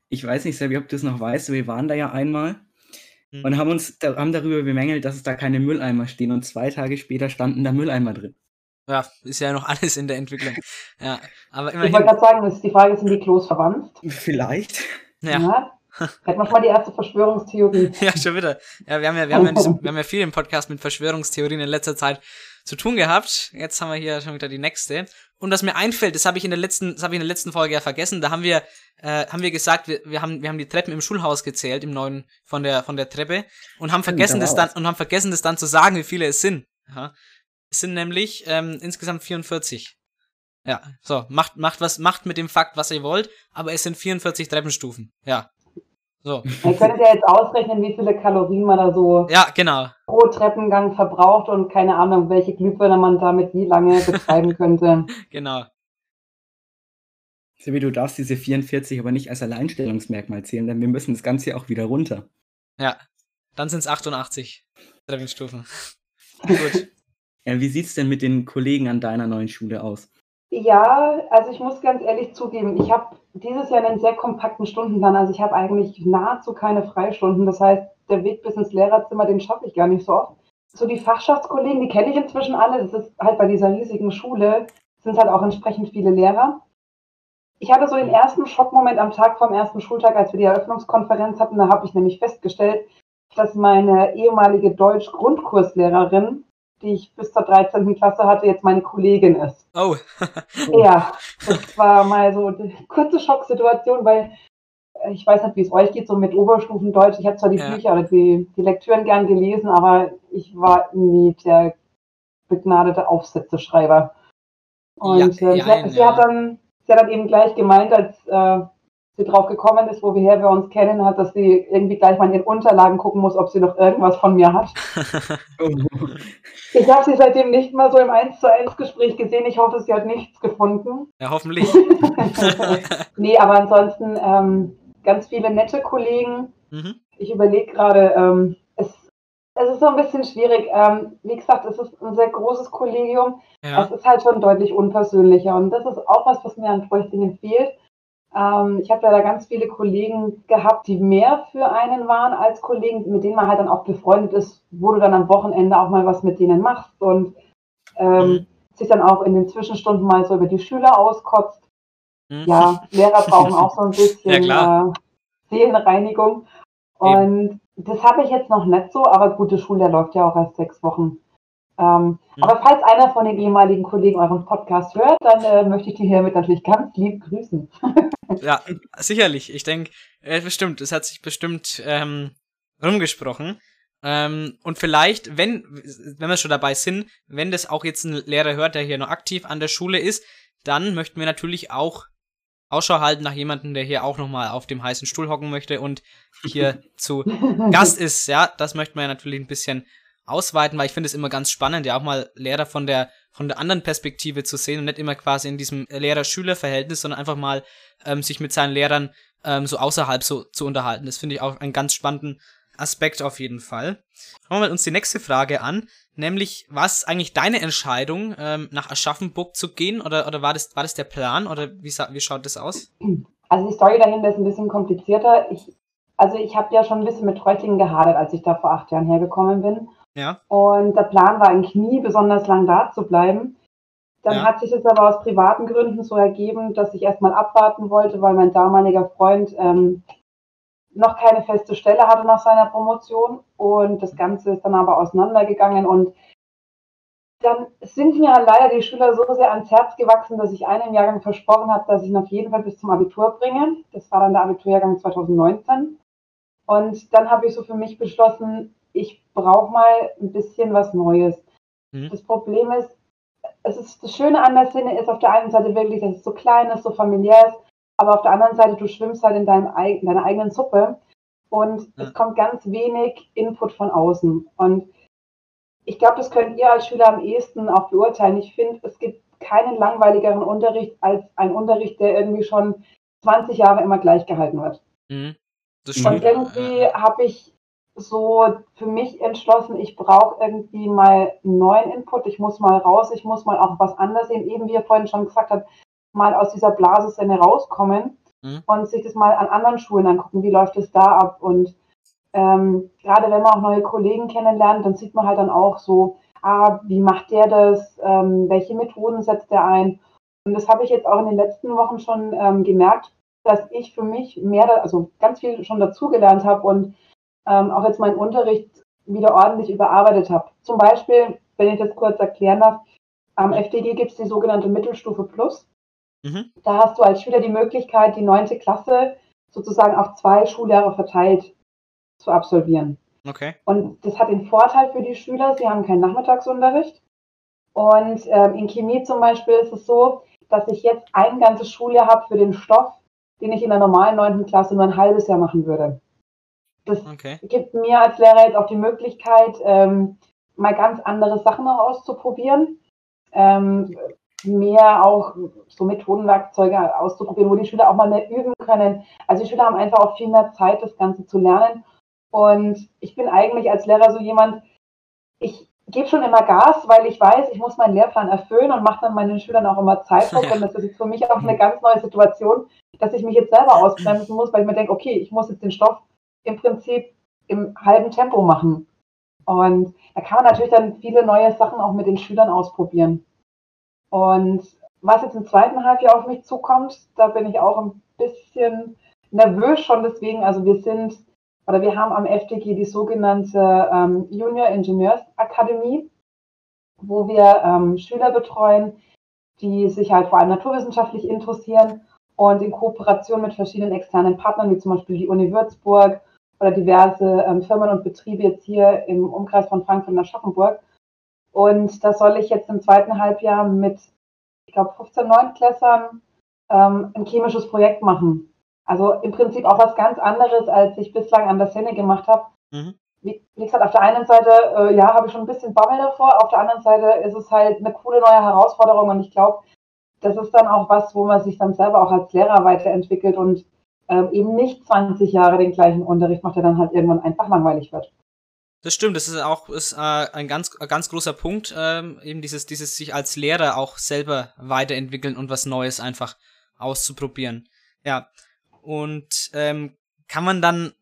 Speaker 3: Ich weiß nicht, Sebi, ob du es noch weißt, wir waren da ja einmal
Speaker 2: Hm.
Speaker 3: und haben uns da, haben darüber bemängelt, dass es da keine Mülleimer stehen und zwei Tage später standen da Mülleimer drin.
Speaker 2: Ja, ist ja noch alles in der Entwicklung. *laughs* Ja, aber
Speaker 4: Ich wollte
Speaker 2: immerhin.
Speaker 4: gerade sagen, ist die Frage, sind die Klos verwandt?
Speaker 3: Vielleicht.
Speaker 2: Ja.
Speaker 4: Hätten wir schon mal die erste Verschwörungstheorie. *laughs*
Speaker 2: Ja, schon wieder. Ja, wir haben ja, wir haben ja, *laughs* in diesem, wir haben ja viel im Podcast mit Verschwörungstheorien in letzter Zeit zu tun gehabt. Jetzt haben wir hier schon wieder die nächste. Und was mir einfällt, das habe ich in der letzten, das habe ich in der letzten Folge ja vergessen. Da haben wir, äh, haben wir gesagt, wir, wir haben, wir haben die Treppen im Schulhaus gezählt, im neuen von der von der Treppe und haben vergessen
Speaker 3: da
Speaker 2: das dann und haben vergessen das dann zu sagen, wie viele es sind. Ja. Es sind nämlich ähm, insgesamt 44. Ja, so macht macht was macht mit dem Fakt, was ihr wollt, aber es sind 44 Treppenstufen. Ja. So.
Speaker 4: Ihr könnt ja jetzt ausrechnen, wie viele Kalorien man da so
Speaker 2: Ja, genau.
Speaker 4: pro Treppengang verbraucht und keine Ahnung, welche Glühbirne man damit wie lange *laughs* betreiben könnte.
Speaker 2: Genau.
Speaker 3: Sebi, du darfst diese 44 aber nicht als Alleinstellungsmerkmal zählen, denn wir müssen das Ganze ja auch wieder runter.
Speaker 2: Ja, dann sind es 88 Treppenstufen. *laughs* Gut.
Speaker 3: Ja, wie sieht's denn mit den Kollegen an deiner neuen Schule aus?
Speaker 4: Ja, also ich muss ganz ehrlich zugeben, ich habe dieses Jahr einen sehr kompakten Stundenplan. Also ich habe eigentlich nahezu keine Freistunden. Das heißt, der Weg bis ins Lehrerzimmer, den schaffe ich gar nicht so oft. So die Fachschaftskollegen, die kenne ich inzwischen alle. Das ist halt bei dieser riesigen Schule, sind halt auch entsprechend viele Lehrer. Ich hatte so den ersten Schockmoment am Tag vom ersten Schultag, als wir die Eröffnungskonferenz hatten. Da habe ich nämlich festgestellt, dass meine ehemalige Deutsch-Grundkurslehrerin, die ich bis zur 13. Klasse hatte, jetzt meine Kollegin ist.
Speaker 2: Oh. *laughs*
Speaker 4: Ja, das war mal so eine kurze Schocksituation, weil äh, ich weiß nicht, wie es euch geht, so mit Oberstufendeutsch. Ich habe zwar die
Speaker 2: Ja.
Speaker 4: Bücher oder die, die Lektüren gern gelesen, aber ich war nie der begnadete Aufsätzeschreiber. Und
Speaker 2: Ja,
Speaker 4: äh,
Speaker 2: ja,
Speaker 4: sie, hat- sie,
Speaker 2: ja.
Speaker 4: hat dann, sie hat dann eben gleich gemeint, als äh, sie drauf gekommen ist, woher wir uns kennen, hat, dass sie irgendwie gleich mal in den Unterlagen gucken muss, ob sie noch irgendwas von mir hat. *laughs* Ich habe sie seitdem nicht mal so im 1 zu 1 Gespräch gesehen. Ich hoffe, sie hat nichts gefunden.
Speaker 2: ja, hoffentlich. *laughs*
Speaker 4: nee, aber ansonsten ähm, ganz viele nette Kollegen.
Speaker 2: mhm.
Speaker 4: Ich überlege gerade, ähm, es, es ist so ein bisschen schwierig. Ähm, wie gesagt, es ist ein sehr großes Kollegium.
Speaker 2: Ja.
Speaker 4: Es ist halt schon deutlich unpersönlicher. Und das ist auch was, was mir an Treuchtingen fehlt. Ähm, ich habe ja da ganz viele Kollegen gehabt, die mehr für einen waren als Kollegen, mit denen man halt dann auch befreundet ist, wo du dann am Wochenende auch mal was mit denen machst und ähm,
Speaker 2: Mhm.
Speaker 4: sich dann auch in den Zwischenstunden mal so über die Schüler auskotzt.
Speaker 2: Mhm.
Speaker 4: Ja, Lehrer brauchen auch so ein *laughs* bisschen
Speaker 2: Ja,
Speaker 4: äh, Seelenreinigung. Und das habe ich jetzt noch nicht so, aber gute Schule, der läuft ja auch erst sechs Wochen. Ähm,
Speaker 2: Mhm.
Speaker 4: Aber falls einer von den ehemaligen Kollegen euren Podcast hört, dann äh, möchte ich die hiermit natürlich ganz lieb grüßen. *laughs*
Speaker 2: Ja, sicherlich. Ich denke, äh, bestimmt. Es hat sich bestimmt ähm, rumgesprochen. Ähm, und vielleicht, wenn, wenn wir schon dabei sind, wenn das auch jetzt ein Lehrer hört, der hier noch aktiv an der Schule ist, dann möchten wir natürlich auch Ausschau halten nach jemandem, der hier auch nochmal auf dem heißen Stuhl hocken möchte und hier *laughs* zu Gast ist. Ja, das möchten wir natürlich ein bisschen ausweiten, weil ich finde es immer ganz spannend, ja auch mal Lehrer von der von der anderen Perspektive zu sehen und nicht immer quasi in diesem Lehrer-Schüler-Verhältnis, sondern einfach mal ähm, sich mit seinen Lehrern ähm, so außerhalb so zu unterhalten. Das finde ich auch einen ganz spannenden Aspekt auf jeden Fall. Schauen wir uns die nächste Frage an, nämlich was eigentlich deine Entscheidung, ähm, nach Aschaffenburg zu gehen oder, oder war, das, war das der Plan oder wie, wie schaut das aus?
Speaker 4: Also die Story dahinter ist ein bisschen komplizierter. Ich, also ich habe ja schon ein bisschen mit Reutlingen gehadert, als ich da vor acht Jahren hergekommen bin.
Speaker 2: Ja,
Speaker 4: Und der Plan war, im Knie besonders lang da zu bleiben. Dann
Speaker 2: Ja.
Speaker 4: hat sich es aber aus privaten Gründen so ergeben, dass ich erstmal abwarten wollte, weil mein damaliger Freund ähm, noch keine feste Stelle hatte nach seiner Promotion. Und das Ganze ist dann aber auseinandergegangen. Und dann sind mir leider die Schüler so sehr ans Herz gewachsen, dass ich einem Jahrgang versprochen habe, dass ich ihn auf jeden Fall bis zum Abitur bringe. Das war dann der Abiturjahrgang 2019. Und dann habe ich so für mich beschlossen, brauche mal ein bisschen was Neues.
Speaker 2: Mhm.
Speaker 4: Das Problem ist, es ist das Schöne an der Szene ist auf der einen Seite wirklich, dass es so klein ist, so familiär ist, aber auf der anderen Seite, du schwimmst halt in, deinem, deiner eigenen Suppe und
Speaker 2: Ja.
Speaker 4: es kommt ganz wenig Input von außen. Und ich glaube, das könnt ihr als Schüler am ehesten auch beurteilen. Ich finde, es gibt keinen langweiligeren Unterricht als ein Unterricht, der irgendwie schon 20 Jahre immer gleich gehalten wird.
Speaker 2: mhm.
Speaker 3: Und
Speaker 4: irgendwie habe ich so für mich entschlossen, ich brauche irgendwie mal einen neuen Input, ich muss mal raus, ich muss mal auch was anderes sehen, eben wie ihr vorhin schon gesagt habt, mal aus dieser Blasenszene rauskommen
Speaker 2: Mhm.
Speaker 4: und sich das mal an anderen Schulen angucken, wie läuft es da ab? Und ähm, gerade wenn man auch neue Kollegen kennenlernt, dann sieht man halt dann auch so, ah, wie macht der das, ähm, welche Methoden setzt er ein? Und das habe ich jetzt auch in den letzten Wochen schon ähm, gemerkt, dass ich für mich mehr, also ganz viel schon dazugelernt habe und ähm, auch jetzt meinen Unterricht wieder ordentlich überarbeitet habe. Zum Beispiel, wenn ich das kurz erklären darf, am FDG gibt es die sogenannte Mittelstufe Plus.
Speaker 2: Mhm.
Speaker 4: Da hast du als Schüler die Möglichkeit, die neunte Klasse sozusagen auf zwei Schuljahre verteilt zu absolvieren.
Speaker 2: Okay.
Speaker 4: Und das hat den Vorteil für die Schüler, sie haben keinen Nachmittagsunterricht. Und ähm, in Chemie zum Beispiel ist es so, dass ich jetzt ein ganzes Schuljahr habe für den Stoff, den ich in der normalen neunten Klasse nur ein halbes Jahr machen würde. Das
Speaker 2: Okay.
Speaker 4: gibt mir als Lehrer jetzt auch die Möglichkeit, ähm, mal ganz andere Sachen auch auszuprobieren. Ähm, mehr auch so Methodenwerkzeuge auszuprobieren, wo die Schüler auch mal mehr üben können. Also die Schüler haben einfach auch viel mehr Zeit, das Ganze zu lernen. Und ich bin eigentlich als Lehrer so jemand, ich gebe schon immer Gas, weil ich weiß, ich muss meinen Lehrplan erfüllen und mache dann meinen Schülern auch immer Zeitdruck. *laughs* Und das ist jetzt für mich auch eine ganz neue Situation, dass ich mich jetzt selber ausbremsen muss, weil ich mir denke, okay, ich muss jetzt den Stoff im Prinzip im halben Tempo machen. Und da kann man natürlich dann viele neue Sachen auch mit den Schülern ausprobieren. Und was jetzt im zweiten Halbjahr auf mich zukommt, da bin ich auch ein bisschen nervös schon deswegen. Also wir sind oder wir haben am FDG die sogenannte ähm, Junior Ingenieursakademie, wo wir ähm, Schüler betreuen, die sich halt vor allem naturwissenschaftlich interessieren und in Kooperation mit verschiedenen externen Partnern, wie zum Beispiel die Uni Würzburg oder diverse ähm, Firmen und Betriebe jetzt hier im Umkreis von Frankfurt und Aschaffenburg. Und da soll ich jetzt im zweiten Halbjahr mit, ich glaube, 15 Neunklässern ähm, ein chemisches Projekt machen. Also im Prinzip auch was ganz anderes, als ich bislang an der Szene gemacht habe.
Speaker 2: Mhm.
Speaker 4: Wie, wie gesagt, auf der einen Seite, äh, ja, habe ich schon ein bisschen Bammel davor, auf der anderen Seite ist es halt eine coole neue Herausforderung und ich glaube, das ist dann auch was, wo man sich dann selber auch als Lehrer weiterentwickelt und ähm, eben nicht 20 Jahre den gleichen Unterricht macht, der dann halt irgendwann einfach langweilig wird.
Speaker 2: Das stimmt, das ist auch ist, äh, ein ganz, ein ganz großer Punkt, ähm, eben dieses, dieses sich als Lehrer auch selber weiterentwickeln und was Neues einfach auszuprobieren. Ja. Und ähm, kann man dann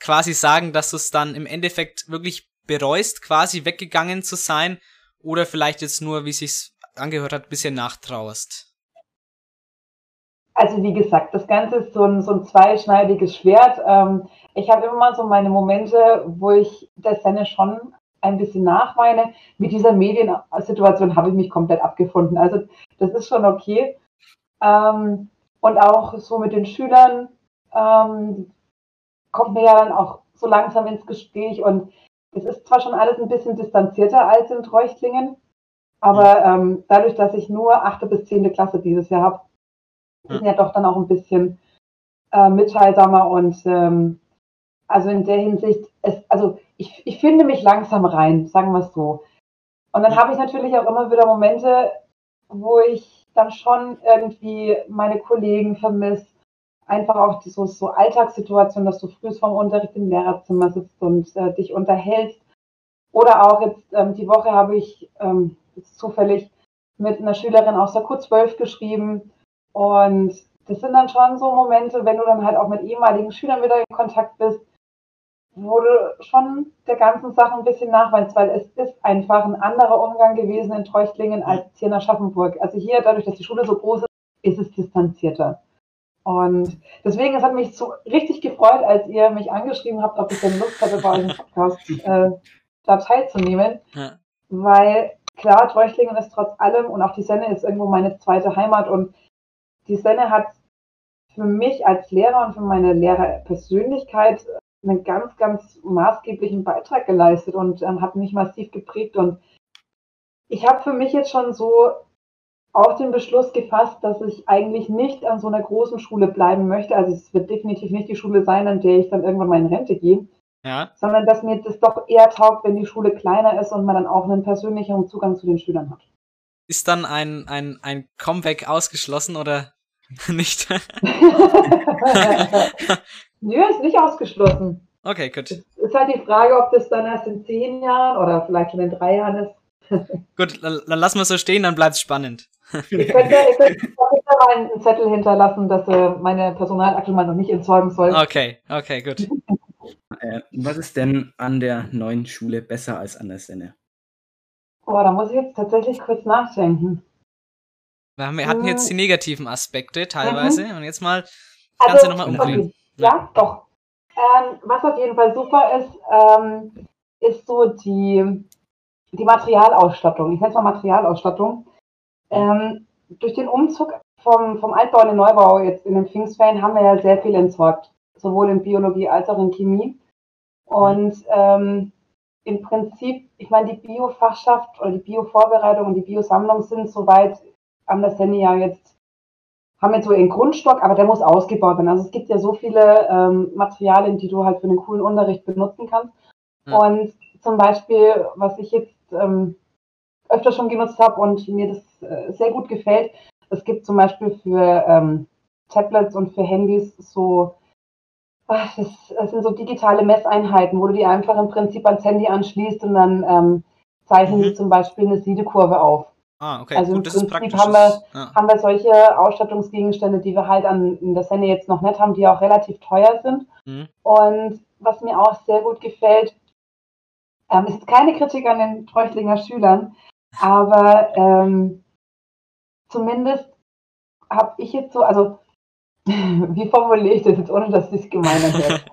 Speaker 2: quasi sagen, dass du es dann im Endeffekt wirklich bereust, quasi weggegangen zu sein, oder vielleicht jetzt nur, wie sich's angehört hat, ein bisschen nachtrauerst?
Speaker 4: Also wie gesagt, das Ganze ist so ein, so ein zweischneidiges Schwert. Ähm, ich habe immer mal so meine Momente, wo ich der Szene schon ein bisschen nachweine. Mit dieser Mediensituation habe ich mich komplett abgefunden. Also das ist schon okay. Ähm, und auch so mit den Schülern ähm, kommt mir ja dann auch so langsam ins Gespräch und es ist zwar schon alles ein bisschen distanzierter als in Treuchtlingen, aber ähm, dadurch, dass ich nur achte bis zehnte Klasse dieses Jahr habe, bin ja doch dann auch ein bisschen äh, mitteilsamer und ähm, also in der Hinsicht, es, also ich, ich finde mich langsam rein, sagen wir es so. Und dann habe ich natürlich auch immer wieder Momente, wo ich dann schon irgendwie meine Kollegen vermisse, einfach auch die, so, so Alltagssituationen, dass du früh vom Unterricht im Lehrerzimmer sitzt und äh, dich unterhältst. Oder auch jetzt ähm, die Woche habe ich ähm, zufällig mit einer Schülerin aus der Q12 geschrieben. Und das sind dann schon so Momente, wenn du dann halt auch mit ehemaligen Schülern wieder in Kontakt bist, wo du schon der ganzen Sache ein bisschen nachweinst, weil es ist einfach ein anderer Umgang gewesen in Treuchtlingen als hier in Aschaffenburg. Also hier, dadurch, dass die Schule so groß ist, ist es distanzierter. Und deswegen, es hat mich so richtig gefreut, als ihr mich angeschrieben habt, ob ich denn Lust hätte, bei eurem Podcast äh, da teilzunehmen. Ja. Weil klar, Treuchtlingen ist trotz allem und auch die Senne ist irgendwo meine zweite Heimat und die Senne hat für mich als Lehrer und für meine Lehrerpersönlichkeit einen ganz, ganz maßgeblichen Beitrag geleistet und ähm, hat mich massiv geprägt. Und ich habe für mich jetzt schon so auch den Beschluss gefasst, dass ich eigentlich nicht an so einer großen Schule bleiben möchte. Also es wird definitiv nicht die Schule sein, an der ich dann irgendwann mal in Rente gehe. Ja. Sondern dass mir das doch eher taugt, wenn die Schule kleiner ist und man dann auch einen persönlicheren Zugang zu den Schülern hat.
Speaker 2: Ist dann ein, ein, ein Comeback ausgeschlossen oder *laughs* nicht? *laughs*
Speaker 4: Nö, ist nicht ausgeschlossen.
Speaker 2: Okay, gut.
Speaker 4: Es ist halt die Frage, ob das dann erst in zehn Jahren oder vielleicht schon in drei Jahren ist. *laughs*
Speaker 2: gut, dann, lassen wir es so stehen, dann bleibt es spannend.
Speaker 4: ich könnte, ich könnte mal einen Zettel hinterlassen, dass äh, meine Personalakte mal noch nicht entsorgen soll.
Speaker 2: Okay, okay, gut.
Speaker 3: Äh, was ist denn an der neuen Schule besser als an der Senne?
Speaker 4: Boah, da muss ich jetzt tatsächlich kurz nachdenken.
Speaker 2: Wir, haben, wir hatten jetzt die hm. negativen Aspekte teilweise mhm. und jetzt mal kannst also, du nochmal umdrehen.
Speaker 4: Okay. Ja, doch. Ähm, was auf jeden Fall super ist, ähm, ist so die, die Materialausstattung. Ich nenne es mal Materialausstattung. Ähm, durch den Umzug vom, vom Altbau in den Neubau jetzt in den Pfingstferien haben wir ja sehr viel entsorgt, sowohl in Biologie als auch in Chemie. Und ähm, im Prinzip, ich meine, die Biofachschaft oder die Biovorbereitung und die Biosammlung sind soweit an der Senne ja jetzt haben jetzt so einen Grundstock, aber der muss ausgebaut werden. Also es gibt ja so viele ähm, Materialien, die du halt für einen coolen Unterricht benutzen kannst. Ja. Und zum Beispiel, was ich jetzt ähm, öfter schon genutzt habe und mir das äh, sehr gut gefällt, es gibt zum Beispiel für ähm, Tablets und für Handys so, ach, das, das, sind so digitale Messeinheiten, wo du die einfach im Prinzip ans Handy anschließt und dann ähm, zeichnen mhm. die zum Beispiel eine Siedekurve auf.
Speaker 2: Ah, okay.
Speaker 4: Also Gut, im Prinzip haben wir, ja. haben wir solche Ausstattungsgegenstände, die wir halt an in der Sende jetzt noch nicht haben, die auch relativ teuer sind. Mhm. Und was mir auch sehr gut gefällt, ähm, ist keine Kritik an den Treuchtlinger Schülern, aber ähm, zumindest habe ich jetzt so, also *laughs* wie formuliere ich das jetzt, ohne dass es gemeiner wird?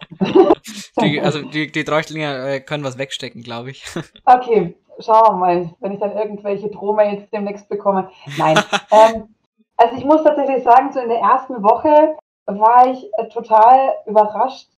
Speaker 2: die, also die, die Treuchtlinger äh, können was wegstecken, glaube ich. *laughs*
Speaker 4: Okay, schauen wir mal, wenn ich dann irgendwelche Drohmails demnächst bekomme. Nein. *laughs* ähm, also ich muss tatsächlich sagen, so in der ersten Woche war ich äh, total überrascht,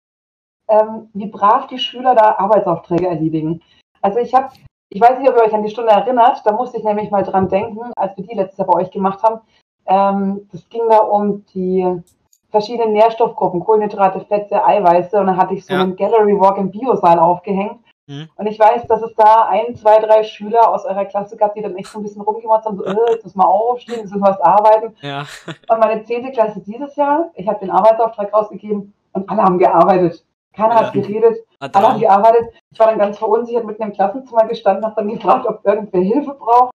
Speaker 4: ähm, wie brav die Schüler da Arbeitsaufträge erledigen. Also ich habe, ich weiß nicht, ob ihr euch an die Stunde erinnert, da musste ich nämlich mal dran denken, als wir die letztes Jahr bei euch gemacht haben. Ähm, das ging da um die verschiedenen Nährstoffgruppen, Kohlenhydrate, Fette, Eiweiße und dann hatte ich so ja. einen Gallery Walk im Biosaal aufgehängt Mhm. Und ich weiß, dass es da ein, zwei, drei Schüler aus eurer Klasse gab, die dann echt so ein bisschen rumgemacht haben, so, äh, jetzt muss mal aufstehen, jetzt muss was arbeiten.
Speaker 2: Ja.
Speaker 4: Und meine zehnte Klasse dieses Jahr, ich habe den Arbeitsauftrag rausgegeben und alle haben gearbeitet. Keiner ja. hat geredet, hat alle haben gearbeitet. Ich war dann ganz verunsichert mitten im Klassenzimmer gestanden, habe dann gefragt, ob irgendwer Hilfe braucht.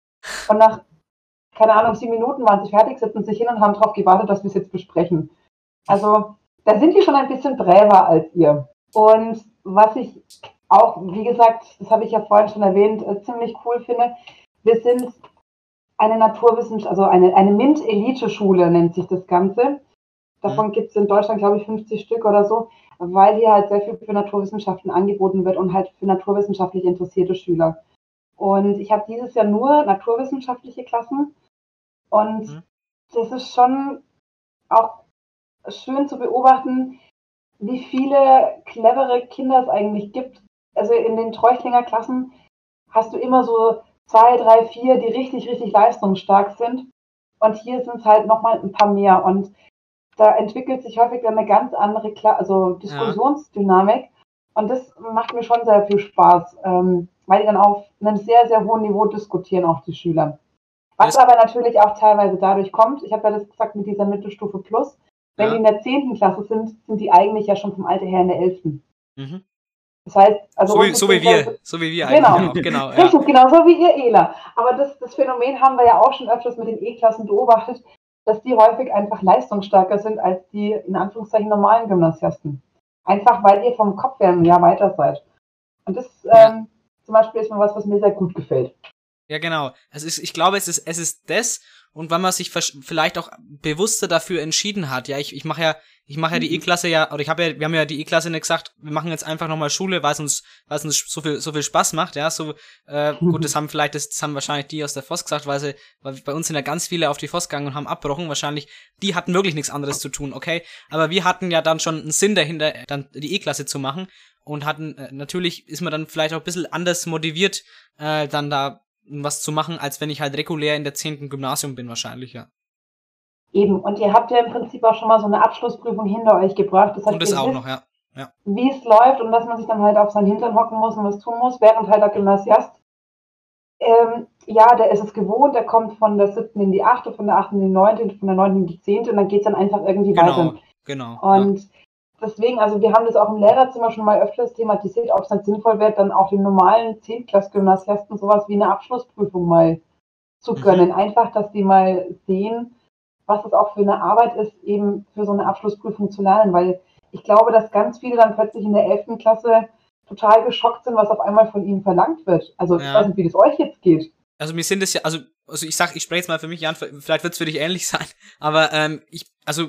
Speaker 4: Und nach, keine Ahnung, sieben Minuten waren sie fertig, setzten sich hin und haben darauf gewartet, dass wir es jetzt besprechen. Also, da sind die schon ein bisschen bräver als ihr. Und was ich auch, wie gesagt, das habe ich ja vorhin schon erwähnt, äh, ziemlich cool finde. Wir sind eine Naturwissenschaft, also eine, eine MINT-Elite-Schule nennt sich das Ganze. Davon gibt es in Deutschland, glaube ich, 50 Stück oder so, weil hier halt sehr viel für Naturwissenschaften angeboten wird und halt für naturwissenschaftlich interessierte Schüler. Und ich habe dieses Jahr nur naturwissenschaftliche Klassen. Und
Speaker 2: Mhm.
Speaker 4: das ist schon auch schön zu beobachten, wie viele clevere Kinder es eigentlich gibt. Also in den Treuchlinger Klassen hast du immer so zwei, drei, vier, die richtig, richtig leistungsstark sind. Und hier sind es halt nochmal ein paar mehr. Und da entwickelt sich häufig dann eine ganz andere Kla also Diskussionsdynamik. Und das macht mir schon sehr viel Spaß, ähm, weil die dann auf einem sehr, sehr hohen Niveau diskutieren, auch die Schüler. Was aber natürlich auch teilweise dadurch kommt, ich habe ja das gesagt mit dieser Mittelstufe Plus, wenn
Speaker 2: Ja.
Speaker 4: die in der 10. Klasse sind, sind die eigentlich ja schon vom Alter her in der 11.
Speaker 2: Mhm.
Speaker 4: Das heißt, also
Speaker 2: so, wie, so wie wir, so wie wir
Speaker 4: Genau.
Speaker 2: eigentlich auch, genau. Ja.
Speaker 4: Richtig, genauso wie ihr Ela. Aber das, das Phänomen haben wir ja auch schon öfters mit den E-Klassen beobachtet, dass die häufig einfach leistungsstärker sind als die in Anführungszeichen normalen Gymnasiasten. Einfach weil ihr vom Kopf her ein Jahr weiter seid. Und das ähm, zum Beispiel ist mal was, was mir sehr gut gefällt.
Speaker 2: Ja, genau. Es ist, ich glaube, es ist, es ist das und wenn man sich vielleicht auch bewusster dafür entschieden hat. Ja, ich, ich mache ja, ich mache ja die
Speaker 4: Mhm.
Speaker 2: E-Klasse ja, oder ich habe ja, wir haben ja die E-Klasse nicht gesagt, wir machen jetzt einfach nochmal Schule, weil es uns, weil es uns so viel, so viel Spaß macht. Ja, so äh, *laughs* gut, das haben vielleicht, das, das haben wahrscheinlich die aus der Voss gesagt, weil sie, weil bei uns sind ja ganz viele auf die Voss gegangen und haben abbrochen. Wahrscheinlich, die hatten wirklich nichts anderes zu tun, okay. Aber wir hatten ja dann schon einen Sinn dahinter, dann die E-Klasse zu machen und hatten äh, natürlich ist man dann vielleicht auch ein bisschen anders motiviert, äh, dann da was zu machen, als wenn ich halt regulär in der 10. Gymnasium bin, wahrscheinlich, ja.
Speaker 4: Eben. Und ihr habt ja im Prinzip auch schon mal so eine Abschlussprüfung hinter euch gebracht. Das heißt,
Speaker 2: Und das auch
Speaker 4: wisst,
Speaker 2: noch, ja.
Speaker 4: wie es läuft und dass man sich dann halt auf seinen Hintern hocken muss und was tun muss, während halt der Gymnasiast, ähm, ja, der ist es gewohnt, der kommt von der siebten in die achte, von der achten in die neunte, von der neunten in die zehnte und dann geht's dann einfach irgendwie
Speaker 2: Genau,
Speaker 4: weiter.
Speaker 2: genau. ja.
Speaker 4: Deswegen, also wir haben das auch im Lehrerzimmer schon mal öfters thematisiert, ob es dann sinnvoll wird, dann auch den normalen Zehntklässler-Gymnasiasten sowas wie eine Abschlussprüfung mal zu
Speaker 2: Mhm.
Speaker 4: gönnen. Einfach, dass die mal sehen, was es auch für eine Arbeit ist, eben für so eine Abschlussprüfung zu lernen, weil ich glaube, dass ganz viele dann plötzlich in der 11. Klasse total geschockt sind, was auf einmal von ihnen verlangt wird. Also ich
Speaker 2: Ja.
Speaker 4: weiß nicht, wie das euch jetzt geht.
Speaker 2: Also mir sind es ja, also, also ich sag, ich spreche jetzt mal für mich, Jan, vielleicht wird es für dich ähnlich *laughs* sein, aber ähm, ich, also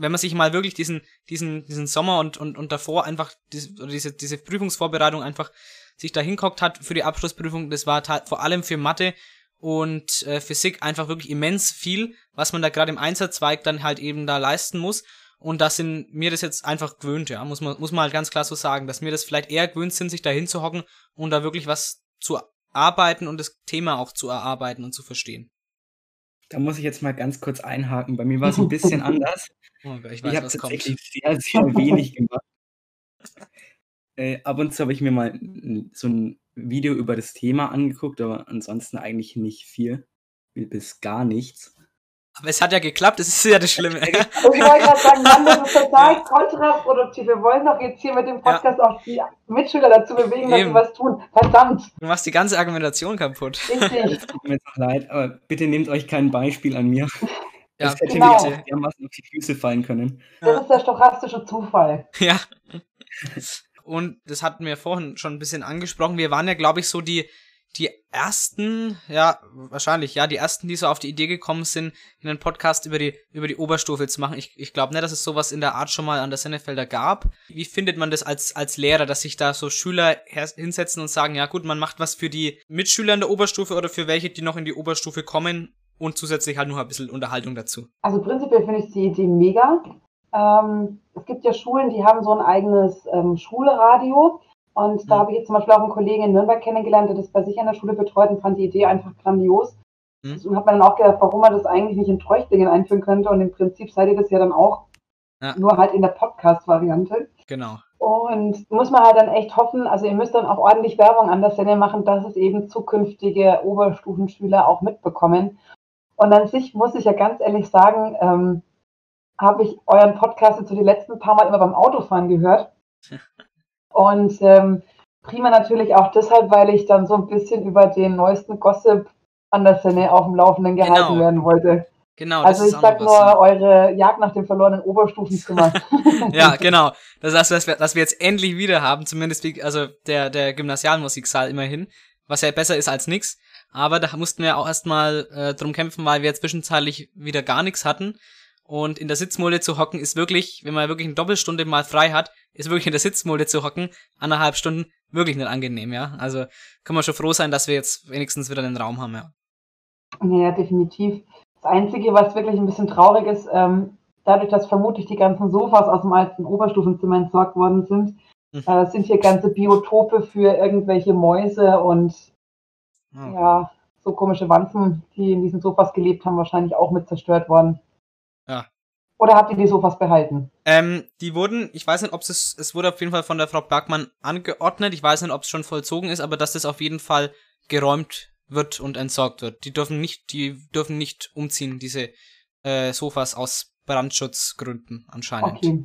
Speaker 2: wenn man sich mal wirklich diesen, diesen, diesen Sommer und, und, und davor einfach diese, diese, diese Prüfungsvorbereitung einfach sich da hinguckt hat für die Abschlussprüfung, das war vor allem für Mathe und äh, Physik einfach wirklich immens viel, was man da gerade im Einzelzweig dann halt eben da leisten muss. Und das sind mir das jetzt einfach gewöhnt, ja, muss man, muss man halt ganz klar so sagen, dass mir das vielleicht eher gewöhnt sind, sich da hinzuhocken und da wirklich was zu arbeiten und das Thema auch zu erarbeiten und zu verstehen.
Speaker 3: Da muss ich jetzt mal ganz kurz einhaken. Bei mir war es ein bisschen *laughs* anders.
Speaker 2: Oh, ich
Speaker 3: Ich
Speaker 2: weiß,
Speaker 3: habe
Speaker 2: was kommt.
Speaker 3: tatsächlich sehr, sehr wenig gemacht. Äh, ab und zu habe ich mir mal so ein Video über das Thema angeguckt, aber ansonsten eigentlich nicht viel, bis gar nichts.
Speaker 2: Aber es hat ja geklappt, das ist ja das Schlimme.
Speaker 4: Und ich wollte gerade sagen, Mann, das ist total kontraproduktiv. Wir wollen doch jetzt hier mit dem Podcast auch die Mitschüler dazu bewegen, dass
Speaker 2: Eben.
Speaker 4: sie was tun. Verdammt,
Speaker 2: Du machst die ganze Argumentation kaputt.
Speaker 4: richtig.
Speaker 3: Es tut mir jetzt auch leid, aber bitte nehmt euch kein Beispiel an mir.
Speaker 2: Ja,
Speaker 3: Das hätte
Speaker 4: genau.
Speaker 3: mir dermaßen auf die Füße fallen können.
Speaker 4: Das ist der stochastische Zufall.
Speaker 2: Ja. Und das hatten wir vorhin schon ein bisschen angesprochen. Wir waren ja, glaube ich, so die, die ersten, ja, wahrscheinlich, ja, die ersten, die so auf die Idee gekommen sind, einen Podcast über die, über die Oberstufe zu machen. Ich, ich glaube nicht, dass es sowas in der Art schon mal an der Sennefelder gab. Wie findet man das als, als Lehrer, dass sich da so Schüler hinsetzen und sagen, ja gut, man macht was für die Mitschüler in der Oberstufe oder für welche, die noch in die Oberstufe kommen und zusätzlich halt noch ein bisschen Unterhaltung dazu.
Speaker 4: Also prinzipiell finde ich die Idee mega. Ähm, es gibt ja Schulen, die haben so ein eigenes ähm, Schulradio. Und da
Speaker 2: Mhm.
Speaker 4: habe ich jetzt zum Beispiel auch einen Kollegen in Nürnberg kennengelernt, der das bei sich an der Schule betreut und fand die Idee einfach grandios.
Speaker 2: Mhm.
Speaker 4: Und hat man dann auch gedacht, warum man das eigentlich nicht in Treuchtlingen einführen könnte. Und im Prinzip seid ihr das ja dann auch,
Speaker 2: Ja.
Speaker 4: nur halt in der Podcast-Variante.
Speaker 2: Genau.
Speaker 4: Und muss man halt dann echt hoffen, also ihr müsst dann auch ordentlich Werbung an der Sende machen, dass es eben zukünftige Oberstufenschüler auch mitbekommen. Und an sich muss ich ja ganz ehrlich sagen, ähm, habe ich euren Podcast jetzt so die letzten paar Mal immer beim Autofahren gehört. Und ähm, prima natürlich auch deshalb, weil ich dann so ein bisschen über den neuesten Gossip an der Senne auf dem Laufenden gehalten
Speaker 2: Genau.
Speaker 4: werden wollte.
Speaker 2: Genau,
Speaker 4: also ich sag nur
Speaker 2: was, ja.
Speaker 4: eure Jagd nach dem verlorenen Oberstufenzimmer. *laughs*
Speaker 2: Ja, *laughs* genau. Das heißt, dass wir, dass wir jetzt endlich wieder haben, zumindest wie, also der, der Gymnasialmusiksaal immerhin, was ja besser ist als nix. Aber da mussten wir auch erstmal äh, drum kämpfen, weil wir zwischenzeitlich wieder gar nichts hatten. Und in der Sitzmulde zu hocken ist wirklich, wenn man wirklich eine Doppelstunde mal frei hat, ist wirklich in der Sitzmulde zu hocken, anderthalb Stunden, wirklich nicht angenehm, ja. Also kann man schon froh sein, dass wir jetzt wenigstens wieder einen Raum haben, ja.
Speaker 4: Ja, definitiv. Das Einzige, was wirklich ein bisschen traurig ist, ähm, dadurch, dass vermutlich die ganzen Sofas aus dem alten Oberstufenzimmer entsorgt worden sind, mhm. äh, sind hier ganze Biotope für irgendwelche Mäuse und oh. ja, so komische Wanzen, die in diesen Sofas gelebt haben, wahrscheinlich auch mit zerstört worden.
Speaker 2: Ja.
Speaker 4: Oder habt ihr die Sofas behalten?
Speaker 2: Ähm, die wurden, ich weiß nicht, ob es, es wurde auf jeden Fall von der Frau Bergmann angeordnet. Ich weiß nicht, ob es schon vollzogen ist, aber dass das auf jeden Fall geräumt wird und entsorgt wird. Die dürfen nicht, die dürfen nicht umziehen, diese äh, Sofas aus Brandschutzgründen anscheinend. Okay.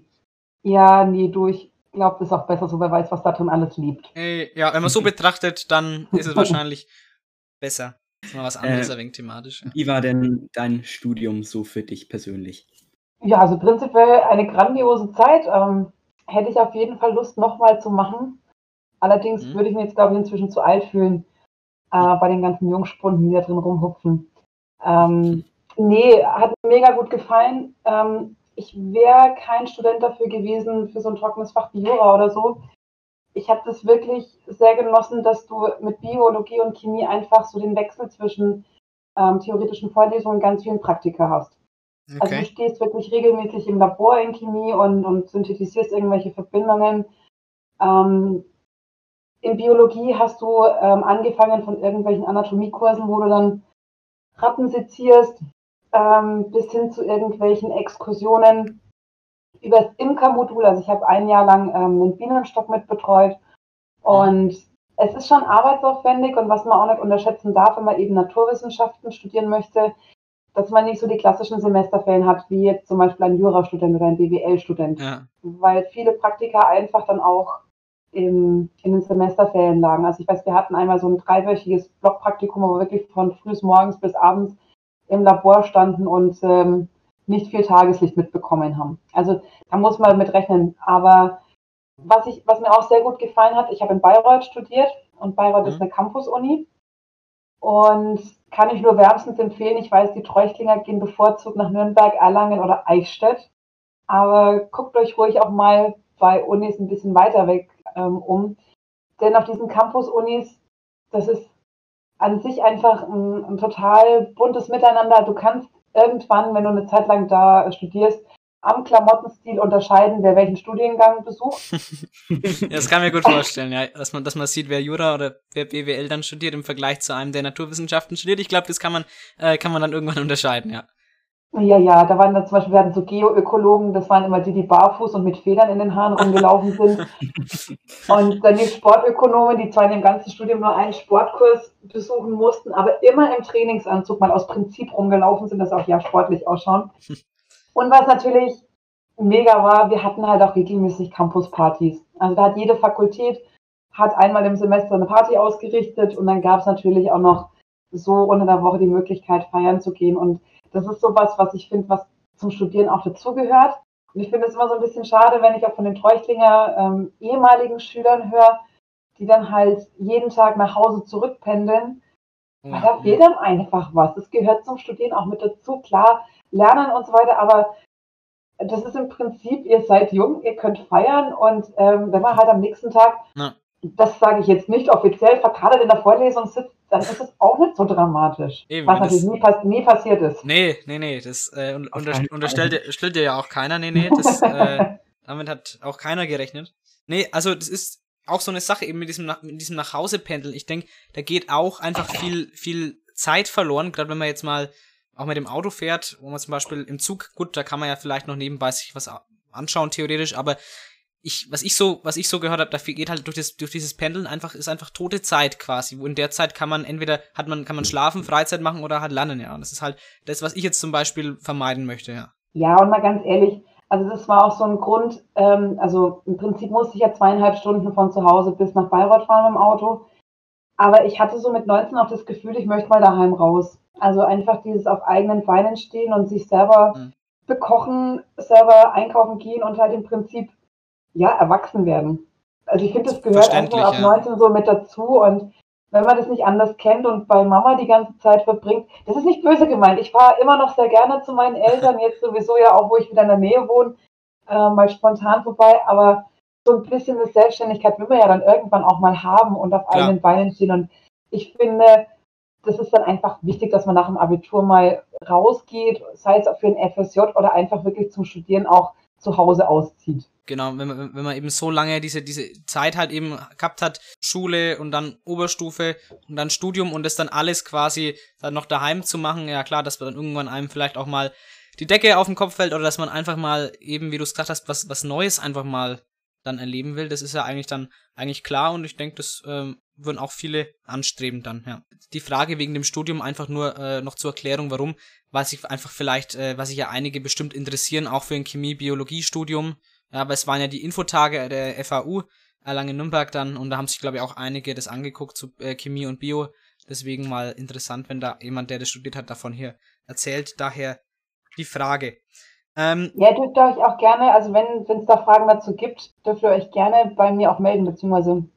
Speaker 4: Ja, nee, du, ich glaube, das ist auch besser so, wer weiß, was da drin alles liebt.
Speaker 2: Äh, ja, wenn man so *laughs* betrachtet, dann ist es *laughs* wahrscheinlich besser. Das ist mal was anderes, äh, ein wenig thematisch.
Speaker 3: Ja. Wie war denn dein Studium so für dich persönlich?
Speaker 4: Ja, also prinzipiell eine grandiose Zeit. Ähm, hätte ich auf jeden Fall Lust, nochmal zu machen. Allerdings mhm. würde ich mir jetzt, glaube ich, inzwischen zu alt fühlen äh, bei den ganzen Jungspunden, die da drin rumhupfen. Ähm, nee, hat mir mega gut gefallen. Ähm, ich wäre kein Student dafür gewesen, für so ein trockenes Fach wie Jura oder so. Ich habe das wirklich sehr genossen, dass du mit Biologie und Chemie einfach so den Wechsel zwischen ähm, theoretischen Vorlesungen und ganz vielen Praktika hast. Okay. Also du stehst wirklich regelmäßig im Labor in Chemie und, und synthetisierst irgendwelche Verbindungen. Ähm, in Biologie hast du ähm, angefangen von irgendwelchen Anatomiekursen, wo du dann Ratten sezierst, ähm, bis hin zu irgendwelchen Exkursionen über das Imkermodul. Also ich habe ein Jahr lang ähm, den Bienenstock mitbetreut und es ist schon arbeitsaufwendig und was man auch nicht unterschätzen darf, wenn man eben Naturwissenschaften studieren möchte, dass man nicht so die klassischen Semesterferien hat, wie jetzt zum Beispiel ein Jurastudent oder ein BWL-Student. Ja. Weil viele Praktika einfach dann auch in, in den Semesterferien lagen. Also ich weiß, wir hatten einmal so ein dreiwöchiges Blockpraktikum, wo wir wirklich von frühs morgens bis abends im Labor standen und ähm, nicht viel Tageslicht mitbekommen haben. Also da muss man mit rechnen. Aber was, ich, was mir auch sehr gut gefallen hat, ich habe in Bayreuth studiert und Bayreuth mhm. ist eine Campus-Uni. Und kann ich nur wärmstens empfehlen. Ich weiß, die Treuchtlinger gehen bevorzugt nach Nürnberg, Erlangen oder Eichstätt. Aber guckt euch ruhig auch mal bei Unis ein bisschen weiter weg ähm, um. Denn auf diesen Campus-Unis, das ist an sich einfach ein, ein, total buntes Miteinander. Du kannst irgendwann, wenn du eine Zeit lang da studierst, am Klamottenstil unterscheiden, wer welchen Studiengang besucht. *laughs* *laughs*
Speaker 2: ja, das kann mir gut vorstellen, ja, dass man, dass man sieht, wer Jura oder wer BWL dann studiert im Vergleich zu einem, der Naturwissenschaften studiert. Ich glaube, das kann man, äh, kann man dann irgendwann *laughs* unterscheiden, ja.
Speaker 4: Ja, ja, da waren da zum Beispiel, wir hatten so Geoökologen, das waren immer die, die barfuß und mit Federn in den Haaren rumgelaufen sind. *laughs* und dann die Sportökonomen, die zwar in dem ganzen Studium nur einen Sportkurs besuchen mussten, aber immer im Trainingsanzug mal aus Prinzip rumgelaufen sind, dass auch ja sportlich ausschauen. Und was natürlich mega war, wir hatten halt auch regelmäßig Campuspartys. Also da hat jede Fakultät hat einmal im Semester eine Party ausgerichtet und dann gab es natürlich auch noch so unter der Woche die Möglichkeit, feiern zu gehen. Und das ist sowas, was ich finde, was zum Studieren auch dazugehört. Und ich finde es immer so ein bisschen schade, wenn ich auch von den Treuchtlinger ähm, ehemaligen Schülern höre, die dann halt jeden Tag nach Hause zurückpendeln. Weil da fehlt dann einfach was. Das gehört zum Studieren auch mit dazu. Klar, lernen und so weiter, aber das ist im Prinzip, ihr seid jung, ihr könnt feiern und ähm, wenn man halt am nächsten Tag, ja. das sage ich jetzt nicht offiziell, verkadert in der Vorlesung sitzt, dann ist es auch nicht so dramatisch. Eben, was natürlich nie, pass nie, passiert ist.
Speaker 2: Nee, nee, nee, das äh, unter unterstellt dir ja auch keiner, nee, nee, das, äh, *laughs* damit hat auch keiner gerechnet. Nee, also das ist auch so eine Sache eben mit diesem, mit diesem Nachhausependeln. Ich denke, da geht auch einfach viel, viel Zeit verloren, gerade wenn man jetzt mal auch mit dem Auto fährt, wo man zum Beispiel im Zug, gut, da kann man ja vielleicht noch nebenbei sich was anschauen, theoretisch, aber ich, was ich so, was ich so gehört habe, da geht halt durch, das, durch dieses Pendeln einfach, ist einfach tote Zeit quasi. Wo in der Zeit kann man entweder, hat man, kann man schlafen, Freizeit machen oder halt lernen, ja. Und das ist halt das, was ich jetzt zum Beispiel vermeiden möchte, ja.
Speaker 4: Ja, und mal ganz ehrlich, also das war auch so ein Grund, ähm, also im Prinzip musste ich ja zweieinhalb Stunden von zu Hause bis nach Bayreuth fahren dem Auto. Aber ich hatte so mit 19 auch das Gefühl, ich möchte mal daheim raus. Also einfach dieses auf eigenen Beinen stehen und sich selber mhm. bekochen, selber einkaufen gehen und halt im Prinzip ja, erwachsen werden. Also ich finde, das gehört einfach ab ja. 19 so mit dazu und wenn man das nicht anders kennt und bei Mama die ganze Zeit verbringt, das ist nicht böse gemeint. Ich fahre immer noch sehr gerne zu meinen Eltern, jetzt sowieso ja auch, wo ich wieder in der Nähe wohne, äh, mal spontan vorbei, aber so ein bisschen eine Selbstständigkeit will man ja dann irgendwann auch mal haben und auf eigenen Beinen stehen. Und ich finde, das ist dann einfach wichtig, dass man nach dem Abitur mal rausgeht, sei es auch für ein FSJ oder einfach wirklich zum Studieren auch zu Hause auszieht.
Speaker 2: Genau, wenn man, wenn man eben so lange diese, diese Zeit halt eben gehabt hat, Schule und dann Oberstufe und dann Studium und das dann alles quasi dann noch daheim zu machen, ja klar, dass man dann irgendwann einem vielleicht auch mal die Decke auf den Kopf fällt oder dass man einfach mal eben, wie du es gesagt hast, was, was Neues einfach mal dann erleben will, das ist ja eigentlich dann eigentlich klar und ich denke, das ähm, würden auch viele anstreben dann, ja. Die Frage wegen dem Studium einfach nur äh, noch zur Erklärung, warum, weil sich einfach vielleicht, äh, was sich ja einige bestimmt interessieren, auch für ein Chemie-Biologie-Studium, ja, aber es waren ja die Infotage der FAU, Erlangen-Nürnberg dann, und da haben sich, glaube ich, auch einige das angeguckt zu äh, Chemie und Bio, deswegen mal interessant, wenn da jemand, der das studiert hat, davon hier erzählt, daher die Frage.
Speaker 4: Ähm, ja, dürft ihr euch auch gerne, also wenn es da Fragen dazu gibt, dürft ihr euch gerne bei mir auch melden, beziehungsweise.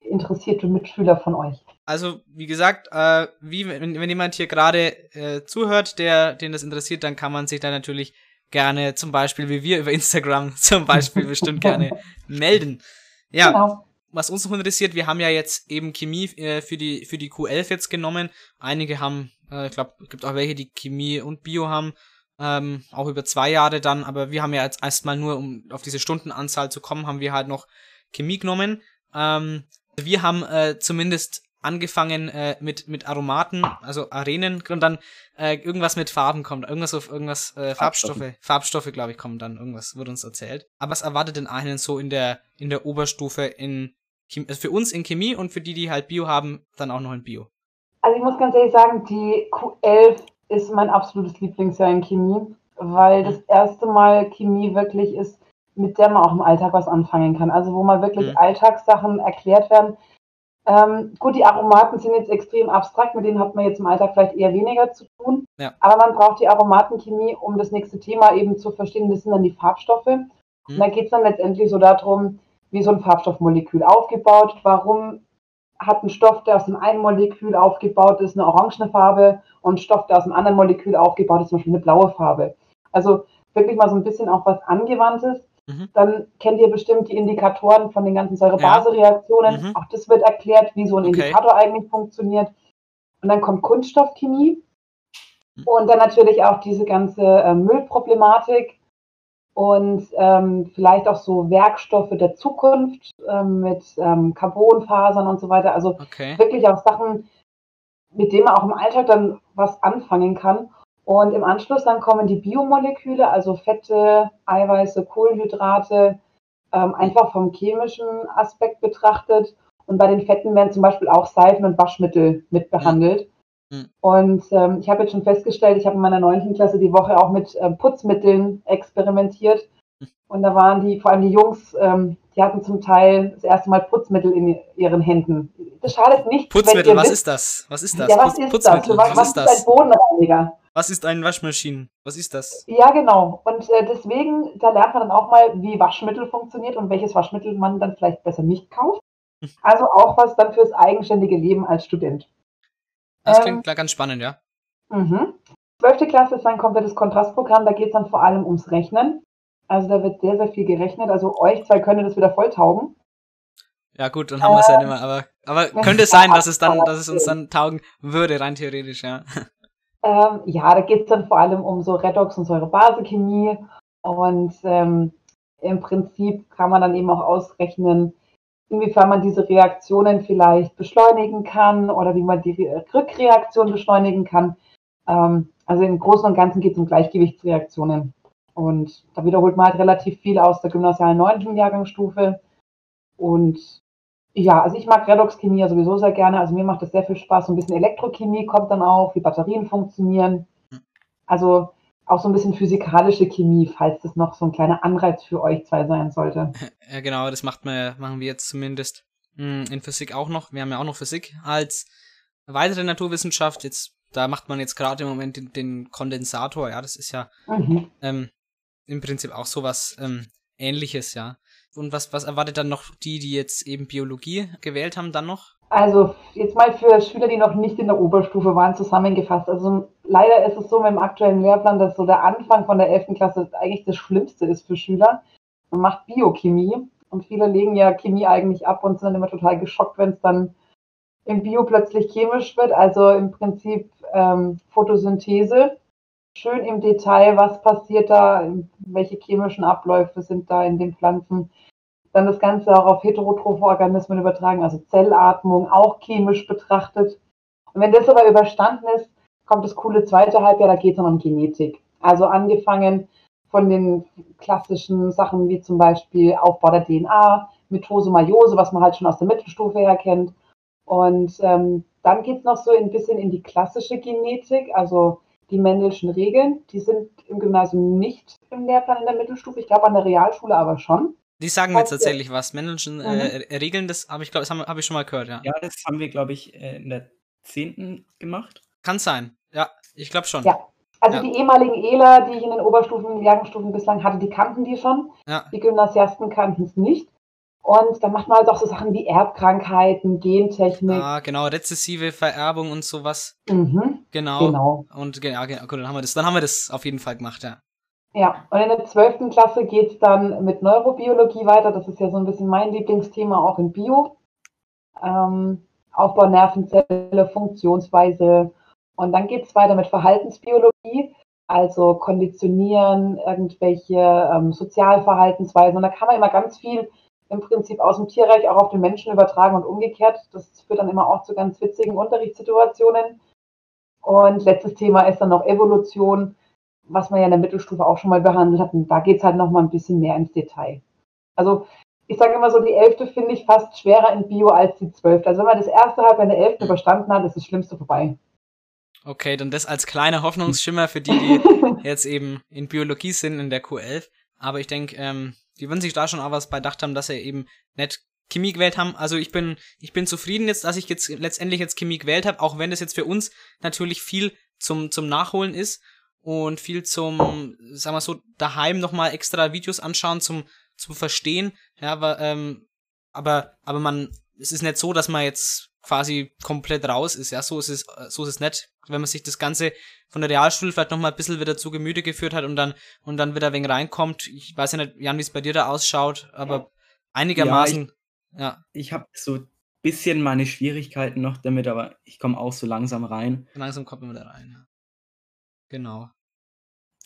Speaker 4: Interessierte Mitschüler von euch.
Speaker 2: Also, wie gesagt, äh, wie, wenn, wenn jemand hier gerade äh, zuhört, der, den das interessiert, dann kann man sich da natürlich gerne, zum Beispiel wie wir über Instagram *laughs* zum Beispiel bestimmt gerne melden. Ja. Genau. Was uns noch interessiert, wir haben ja jetzt eben Chemie äh, für die für die Q11 jetzt genommen. Einige haben, äh, ich glaube, es gibt auch welche, die Chemie und Bio haben ähm, auch über zwei Jahre dann, aber wir haben ja jetzt erstmal nur, um auf diese Stundenanzahl zu kommen, haben wir halt noch Chemie genommen. Ähm, wir haben äh, zumindest angefangen äh, mit mit Aromaten, also Arenen und dann äh, irgendwas mit Farben kommt, irgendwas auf irgendwas äh, Farbstoffe, Farbstoffe, Farbstoffe glaube ich kommen dann irgendwas wird uns erzählt. Aber was erwartet denn einen so in der in der Oberstufe in also für uns in Chemie und für die die halt Bio haben, dann auch noch in Bio.
Speaker 4: Also ich muss ganz ehrlich sagen, die Q11 ist mein absolutes Lieblingsjahr in Chemie, weil das erste Mal Chemie wirklich ist, mit der man auch im Alltag was anfangen kann. Also wo mal wirklich mhm. Alltagssachen erklärt werden. Ähm, gut, die Aromaten sind jetzt extrem abstrakt, mit denen hat man jetzt im Alltag vielleicht eher weniger zu tun. Ja. Aber man braucht die Aromatenchemie, um das nächste Thema eben zu verstehen. Das sind dann die Farbstoffe. Mhm. Und da geht es dann letztendlich so darum, wie so ein Farbstoffmolekül aufgebaut, warum hat ein Stoff, der aus dem einen Molekül aufgebaut ist, eine orangene Farbe und ein Stoff, der aus einem anderen Molekül aufgebaut ist, zum Beispiel eine blaue Farbe. Also wirklich mal so ein bisschen auch was Angewandtes. Mhm. Dann kennt ihr bestimmt die Indikatoren von den ganzen Säure-Base-Reaktionen. Mhm. Auch das wird erklärt, wie so ein okay. Indikator eigentlich funktioniert. Und dann kommt Kunststoffchemie. Mhm. Und dann natürlich auch diese ganze äh, Müllproblematik und ähm, vielleicht auch so Werkstoffe der Zukunft ähm, mit ähm, Carbonfasern und so weiter. Also okay. wirklich auch Sachen, mit denen man auch im Alltag dann was anfangen kann. Und im Anschluss dann kommen die Biomoleküle, also Fette, Eiweiße, Kohlenhydrate, ähm, einfach vom chemischen Aspekt betrachtet. Und bei den Fetten werden zum Beispiel auch Seifen und Waschmittel mit behandelt. Mhm. Und ähm, ich habe jetzt schon festgestellt, ich habe in meiner neunten Klasse die Woche auch mit äh, Putzmitteln experimentiert. Hm. Und da waren die, vor allem die Jungs, ähm, die hatten zum Teil das erste Mal Putzmittel in ihren Händen. Das schadet nicht.
Speaker 2: Putzmittel, was ist das? Was ist das?
Speaker 4: Ja, was ist Putzmittel, das? Was, was ist, das? ein Bodenreiniger?
Speaker 2: Was ist ein Waschmaschinen? Was ist das?
Speaker 4: Ja, genau. Und äh, deswegen, da lernt man dann auch mal, wie Waschmittel funktioniert und welches Waschmittel man dann vielleicht besser nicht kauft. Hm. Also auch was dann fürs eigenständige Leben als Student.
Speaker 2: Das ähm, klingt ganz spannend, ja.
Speaker 4: Mhm. Zwölfte Klasse ist ein komplettes Kontrastprogramm, da geht es dann vor allem ums Rechnen. Also da wird sehr, sehr viel gerechnet. Also euch zwei könnte das wieder voll taugen.
Speaker 2: Ja gut, dann haben wir es ja nicht mehr. Aber, aber könnte es sein, dass es dann, dass es uns dann taugen würde, rein theoretisch, ja.
Speaker 4: Ähm, ja, da geht es dann vor allem um so Redox- und Säurebasenchemie. Und ähm, im Prinzip kann man dann eben auch ausrechnen, inwiefern man diese Reaktionen vielleicht beschleunigen kann oder wie man die Rückreaktion beschleunigen kann. Ähm, also im Großen und Ganzen geht es um Gleichgewichtsreaktionen. Und da wiederholt man halt relativ viel aus der gymnasialen neunten Jahrgangsstufe. Und ja, also ich mag Redoxchemie ja sowieso sehr gerne. Also mir macht das sehr viel Spaß. So ein bisschen Elektrochemie kommt dann auch, wie Batterien funktionieren. Also auch so ein bisschen physikalische Chemie, falls das noch so ein kleiner Anreiz für euch zwei sein sollte. *laughs*
Speaker 2: Ja, genau, das macht man, machen wir jetzt zumindest hm, in Physik auch noch. Wir haben ja auch noch Physik als weitere Naturwissenschaft. Jetzt, da macht man jetzt gerade im Moment den, den, Kondensator, ja, das ist ja mhm. ähm, im Prinzip auch sowas ähm, ähnliches, ja. Und was, was erwartet dann noch die, die jetzt eben Biologie gewählt haben, dann noch?
Speaker 4: Also jetzt mal für Schüler, die noch nicht in der Oberstufe waren, zusammengefasst. Also leider ist es so mit dem aktuellen Lehrplan, dass so der Anfang von der 11. Klasse eigentlich das Schlimmste ist für Schüler. Man macht Biochemie und viele legen ja Chemie eigentlich ab und sind dann immer total geschockt, wenn es dann im Bio plötzlich chemisch wird. Also im Prinzip ähm, Photosynthese. Schön im Detail, was passiert da, welche chemischen Abläufe sind da in den Pflanzen dann das Ganze auch auf heterotrophe Organismen übertragen, also Zellatmung, auch chemisch betrachtet. Und wenn das aber überstanden ist, kommt das coole zweite Halbjahr, da geht es dann um Genetik. Also angefangen von den klassischen Sachen wie zum Beispiel Aufbau der DNA, Mitose, Meiose, was man halt schon aus der Mittelstufe her kennt. Und ähm, dann geht es noch so ein bisschen in die klassische Genetik, also die Mendelschen Regeln. Die sind im Gymnasium nicht im Lehrplan in der Mittelstufe, ich glaube an der Realschule aber schon.
Speaker 2: Die sagen mir jetzt tatsächlich was. Mendelschen äh, mhm. Regeln, das habe ich, glaube das habe hab ich schon mal gehört, ja.
Speaker 3: Ja, das haben wir, glaube ich, äh, in der 10. gemacht.
Speaker 2: Kann sein, ja, ich glaube schon.
Speaker 4: Ja, also ja. die ehemaligen ELA, die ich in den Oberstufen, Jahrgangsstufen bislang hatte, die kannten die schon. Ja. Die Gymnasiasten kannten es nicht. Und dann macht man halt auch so Sachen wie Erbkrankheiten, Gentechnik.
Speaker 2: Ah, genau, rezessive Vererbung und sowas.
Speaker 4: Mhm,
Speaker 2: genau. genau. Und ja, genau, dann haben wir das, dann haben wir das auf jeden Fall gemacht, ja.
Speaker 4: Ja, und in der zwölften Klasse geht es dann mit Neurobiologie weiter. Das ist ja so ein bisschen mein Lieblingsthema, auch in Bio. Ähm, Aufbau Nervenzelle, Funktionsweise. Und dann geht es weiter mit Verhaltensbiologie, also Konditionieren, irgendwelche ähm, Sozialverhaltensweisen. Und da kann man immer ganz viel im Prinzip aus dem Tierreich auch auf den Menschen übertragen und umgekehrt. Das führt dann immer auch zu ganz witzigen Unterrichtssituationen. Und letztes Thema ist dann noch Evolution was man ja in der Mittelstufe auch schon mal behandelt hat. Und da geht es halt noch mal ein bisschen mehr ins Detail. Also ich sage immer so, die Elfte finde ich fast schwerer in Bio als die Zwölfte. Also wenn man das erste Halb in der Elfte überstanden hat, ist das Schlimmste vorbei.
Speaker 2: Okay, dann das als kleiner Hoffnungsschimmer für die, die *laughs* jetzt eben in Biologie sind in der Q11. Aber ich denke, ähm, die würden sich da schon auch was beidacht haben, dass sie eben nicht Chemie gewählt haben. Also ich bin, ich bin zufrieden jetzt, dass ich jetzt letztendlich jetzt Chemie gewählt habe, auch wenn das jetzt für uns natürlich viel zum, zum Nachholen ist und viel zum, sagen wir so, daheim nochmal extra Videos anschauen zum, zum Verstehen. Ja, aber, ähm, aber, aber man, es ist nicht so, dass man jetzt quasi komplett raus ist. Ja, so ist es, so ist es nicht. Wenn man sich das Ganze von der Realschule vielleicht nochmal ein bisschen wieder zu Gemüte geführt hat und dann, und dann wieder wenig reinkommt. Ich weiß ja nicht, Jan, wie es bei dir da ausschaut, aber einigermaßen,
Speaker 3: ja. Ich, ja. ich habe so ein bisschen meine Schwierigkeiten noch damit, aber ich komme auch so langsam rein.
Speaker 2: Langsam kommt man da rein, ja. Genau.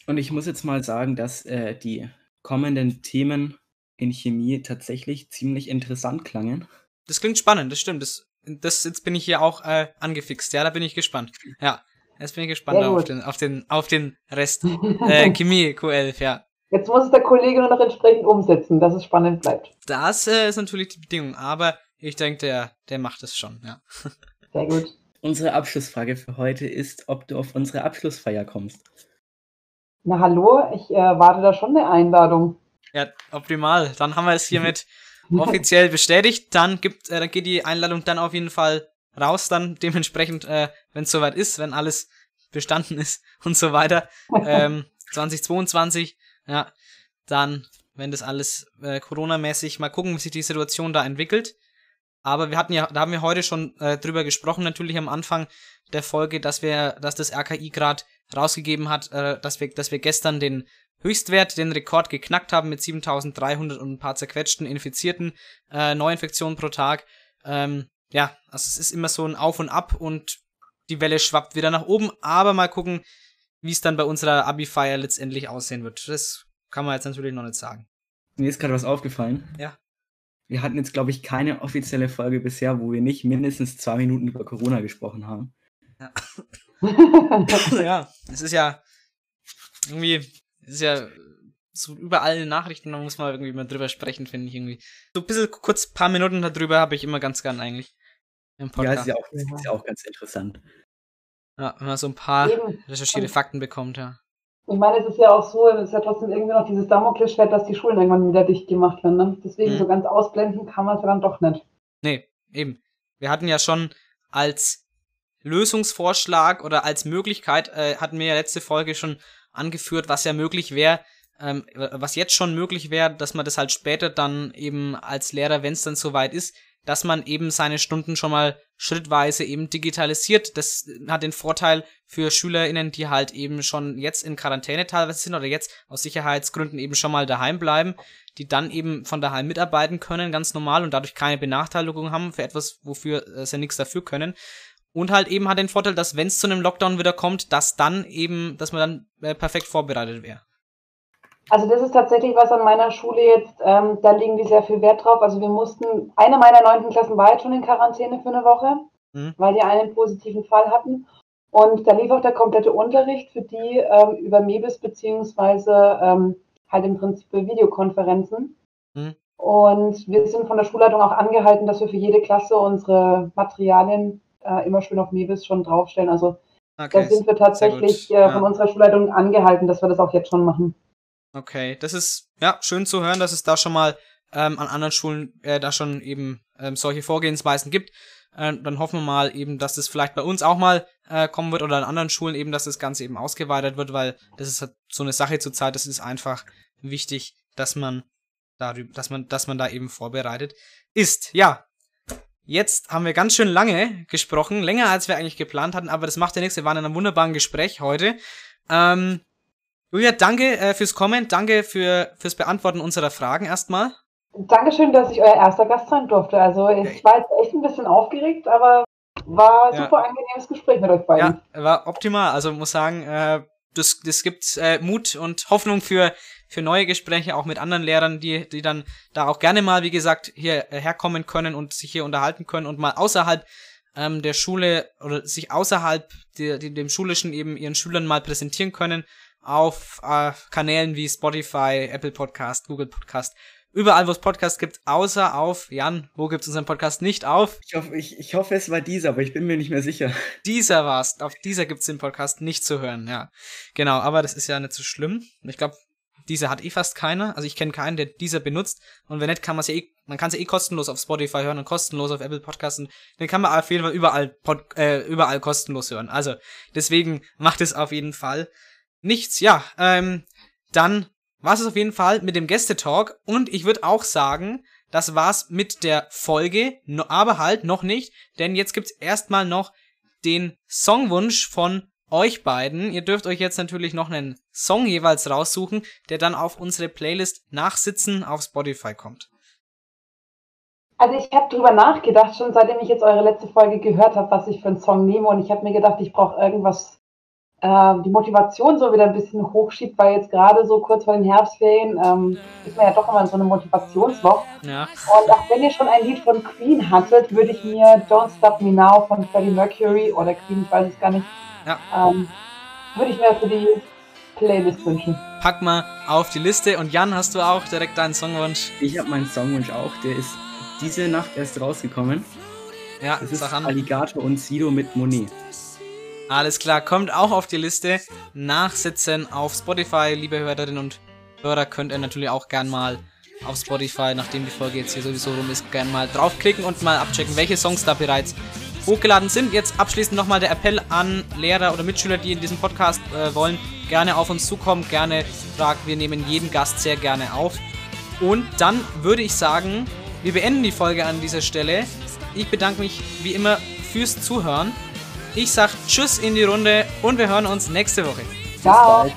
Speaker 3: Und ich muss jetzt mal sagen, dass äh, die kommenden Themen in Chemie tatsächlich ziemlich interessant klangen.
Speaker 2: Das klingt spannend, das stimmt. Das, das jetzt bin ich hier auch äh, angefixt. Ja, da bin ich gespannt. Ja, jetzt bin ich gespannt auf den, auf den, auf den Rest. *laughs* äh, Chemie Q11, ja.
Speaker 4: Jetzt muss es der Kollege nur noch entsprechend umsetzen, dass es spannend bleibt.
Speaker 2: Das äh, ist natürlich die Bedingung, aber ich denke, der, der macht es schon, ja. *laughs*
Speaker 4: Sehr gut.
Speaker 3: Unsere Abschlussfrage für heute ist, ob du auf unsere Abschlussfeier kommst.
Speaker 4: Na hallo, ich äh, warte da schon eine Einladung.
Speaker 2: Ja, optimal. Dann haben wir es hiermit *laughs* offiziell bestätigt. Dann gibt, äh, dann geht die Einladung dann auf jeden Fall raus, dann dementsprechend, äh, wenn es soweit ist, wenn alles bestanden ist *laughs* und so weiter. Ähm, *laughs* 2022, ja, dann, wenn das alles äh, Corona-mäßig, mal gucken, wie sich die Situation da entwickelt. Aber wir hatten ja, da haben wir heute schon äh, drüber gesprochen, natürlich am Anfang der Folge, dass wir, dass das RKI gerade rausgegeben hat, äh, dass wir, dass wir gestern den Höchstwert, den Rekord geknackt haben mit 7300 und ein paar zerquetschten Infizierten, äh, Neuinfektionen pro Tag. Ähm, ja, also es ist immer so ein Auf und Ab und die Welle schwappt wieder nach oben, aber mal gucken, wie es dann bei unserer Abi-Feier letztendlich aussehen wird. Das kann man jetzt natürlich noch nicht sagen.
Speaker 3: Mir ist gerade was aufgefallen.
Speaker 2: Ja
Speaker 3: wir hatten jetzt, glaube ich, keine offizielle Folge bisher, wo wir nicht mindestens zwei Minuten über Corona gesprochen haben.
Speaker 2: Ja, *laughs* ja es ist ja irgendwie, ist ja so überall in den Nachrichten, da muss man irgendwie mal drüber sprechen, finde ich irgendwie. So ein bisschen kurz, paar Minuten darüber habe ich immer ganz gern eigentlich.
Speaker 3: Im Podcast. Ja, ist ja auch, ist ja auch ganz interessant.
Speaker 2: Ja, wenn man so ein paar Eben. recherchierte Fakten bekommt, ja.
Speaker 4: Ich meine, es ist ja auch so, es ist ja trotzdem irgendwie noch dieses Damoklesschwert, dass die Schulen irgendwann wieder dicht gemacht werden. Ne? Deswegen mhm. so ganz ausblenden kann man es ja dann doch nicht.
Speaker 2: Nee, eben. Wir hatten ja schon als Lösungsvorschlag oder als Möglichkeit, äh, hatten wir ja letzte Folge schon angeführt, was ja möglich wäre, ähm, was jetzt schon möglich wäre, dass man das halt später dann eben als Lehrer, wenn es dann soweit ist, dass man eben seine Stunden schon mal schrittweise eben digitalisiert. Das hat den Vorteil für SchülerInnen, die halt eben schon jetzt in Quarantäne teilweise sind oder jetzt aus Sicherheitsgründen eben schon mal daheim bleiben, die dann eben von daheim mitarbeiten können, ganz normal und dadurch keine Benachteiligung haben für etwas, wofür äh, sie nichts dafür können. Und halt eben hat den Vorteil, dass wenn es zu einem Lockdown wieder kommt, dass dann eben, dass man dann äh, perfekt vorbereitet wäre.
Speaker 4: Also das ist tatsächlich was an meiner Schule jetzt, ähm, da legen die sehr viel Wert drauf. Also wir mussten, eine meiner neunten Klassen war jetzt schon in Quarantäne für eine Woche, mhm. weil die einen positiven Fall hatten. Und da lief auch der komplette Unterricht für die ähm, über Mebis beziehungsweise ähm, halt im Prinzip Videokonferenzen. Mhm. Und wir sind von der Schulleitung auch angehalten, dass wir für jede Klasse unsere Materialien äh, immer schön auf Mebis schon draufstellen. Also okay, da sind wir tatsächlich äh, von ja. unserer Schulleitung angehalten, dass wir das auch jetzt schon machen.
Speaker 2: Okay, das ist ja schön zu hören, dass es da schon mal ähm, an anderen Schulen äh, da schon eben ähm, solche Vorgehensweisen gibt. Äh, dann hoffen wir mal eben, dass das vielleicht bei uns auch mal äh, kommen wird oder an anderen Schulen eben, dass das Ganze eben ausgeweitet wird, weil das ist halt so eine Sache zur Zeit. Das ist einfach wichtig, dass man darüber, dass man, dass man da eben vorbereitet ist. Ja, Jetzt haben wir ganz schön lange gesprochen, länger als wir eigentlich geplant hatten, aber das macht ja nichts. Wir waren in einem wunderbaren Gespräch heute. Ähm, Julia, danke äh, fürs Kommen, danke für, fürs Beantworten unserer Fragen erstmal.
Speaker 4: Dankeschön, dass ich euer erster Gast sein durfte. Also ich war jetzt echt ein bisschen aufgeregt, aber war ja. super angenehmes Gespräch mit euch beiden.
Speaker 2: Ja, war optimal. Also muss sagen, äh, das, das gibt äh, Mut und Hoffnung für, für neue Gespräche, auch mit anderen Lehrern, die, die dann da auch gerne mal, wie gesagt, hier äh, herkommen können und sich hier unterhalten können und mal außerhalb ähm, der Schule oder sich außerhalb der, dem Schulischen eben ihren Schülern mal präsentieren können auf äh, Kanälen wie Spotify, Apple Podcast, Google Podcast, überall, wo es Podcasts gibt, außer auf, Jan, wo gibt es unseren Podcast nicht auf?
Speaker 3: Ich hoffe, ich, ich hoffe, es war dieser, aber ich bin mir nicht mehr sicher.
Speaker 2: Dieser war's. Auf dieser gibt es den Podcast nicht zu hören, ja. Genau, aber das ist ja nicht so schlimm. Ich glaube, dieser hat eh fast keiner. Also ich kenne keinen, der dieser benutzt. Und wenn nicht, kann man es ja eh, man kann es ja eh kostenlos auf Spotify hören und kostenlos auf Apple Podcasts. Und den kann man auf jeden Fall überall, Pod, äh, überall kostenlos hören. Also deswegen macht es auf jeden Fall nichts, ja, ähm, dann war es auf jeden Fall mit dem Gästetalk und ich würde auch sagen, das war's mit der Folge, aber halt noch nicht, denn jetzt gibt's erstmal noch den Songwunsch von euch beiden. Ihr dürft euch jetzt natürlich noch einen Song jeweils raussuchen, der dann auf unsere Playlist Nachsitzen auf Spotify kommt.
Speaker 4: Also ich habe drüber nachgedacht, schon seitdem ich jetzt eure letzte Folge gehört habe, was ich für einen Song nehme und ich habe mir gedacht, ich brauche irgendwas äh, die Motivation so wieder ein bisschen hochschiebt, weil jetzt gerade so kurz vor den Herbstferien ähm, ist man ja doch immer in so einem Motivationsloch. Ja. Und auch wenn ihr schon ein Lied von Queen hattet, würde ich mir Don't Stop Me Now von Freddie Mercury oder Queen, ich weiß es gar nicht, ja. ähm, würde ich mir für die Playlist wünschen.
Speaker 2: Pack mal auf die Liste und Jan, hast du auch direkt deinen Songwunsch?
Speaker 3: Ich habe meinen Songwunsch auch, der ist diese Nacht erst rausgekommen. Ja, das ist Alligator und Sido mit Monet.
Speaker 2: Alles klar, kommt auch auf die Liste. Nachsitzen auf Spotify, liebe Hörerinnen und Hörer, könnt ihr natürlich auch gern mal auf Spotify, nachdem die Folge jetzt hier sowieso rum ist, gern mal draufklicken und mal abchecken, welche Songs da bereits hochgeladen sind. Jetzt abschließend nochmal der Appell an Lehrer oder Mitschüler, die in diesem Podcast äh, wollen, gerne auf uns zukommen, gerne fragen. Wir nehmen jeden Gast sehr gerne auf. Und dann würde ich sagen, wir beenden die Folge an dieser Stelle. Ich bedanke mich wie immer fürs Zuhören. Ich sag Tschüss in die Runde und wir hören uns nächste Woche.
Speaker 4: Ciao.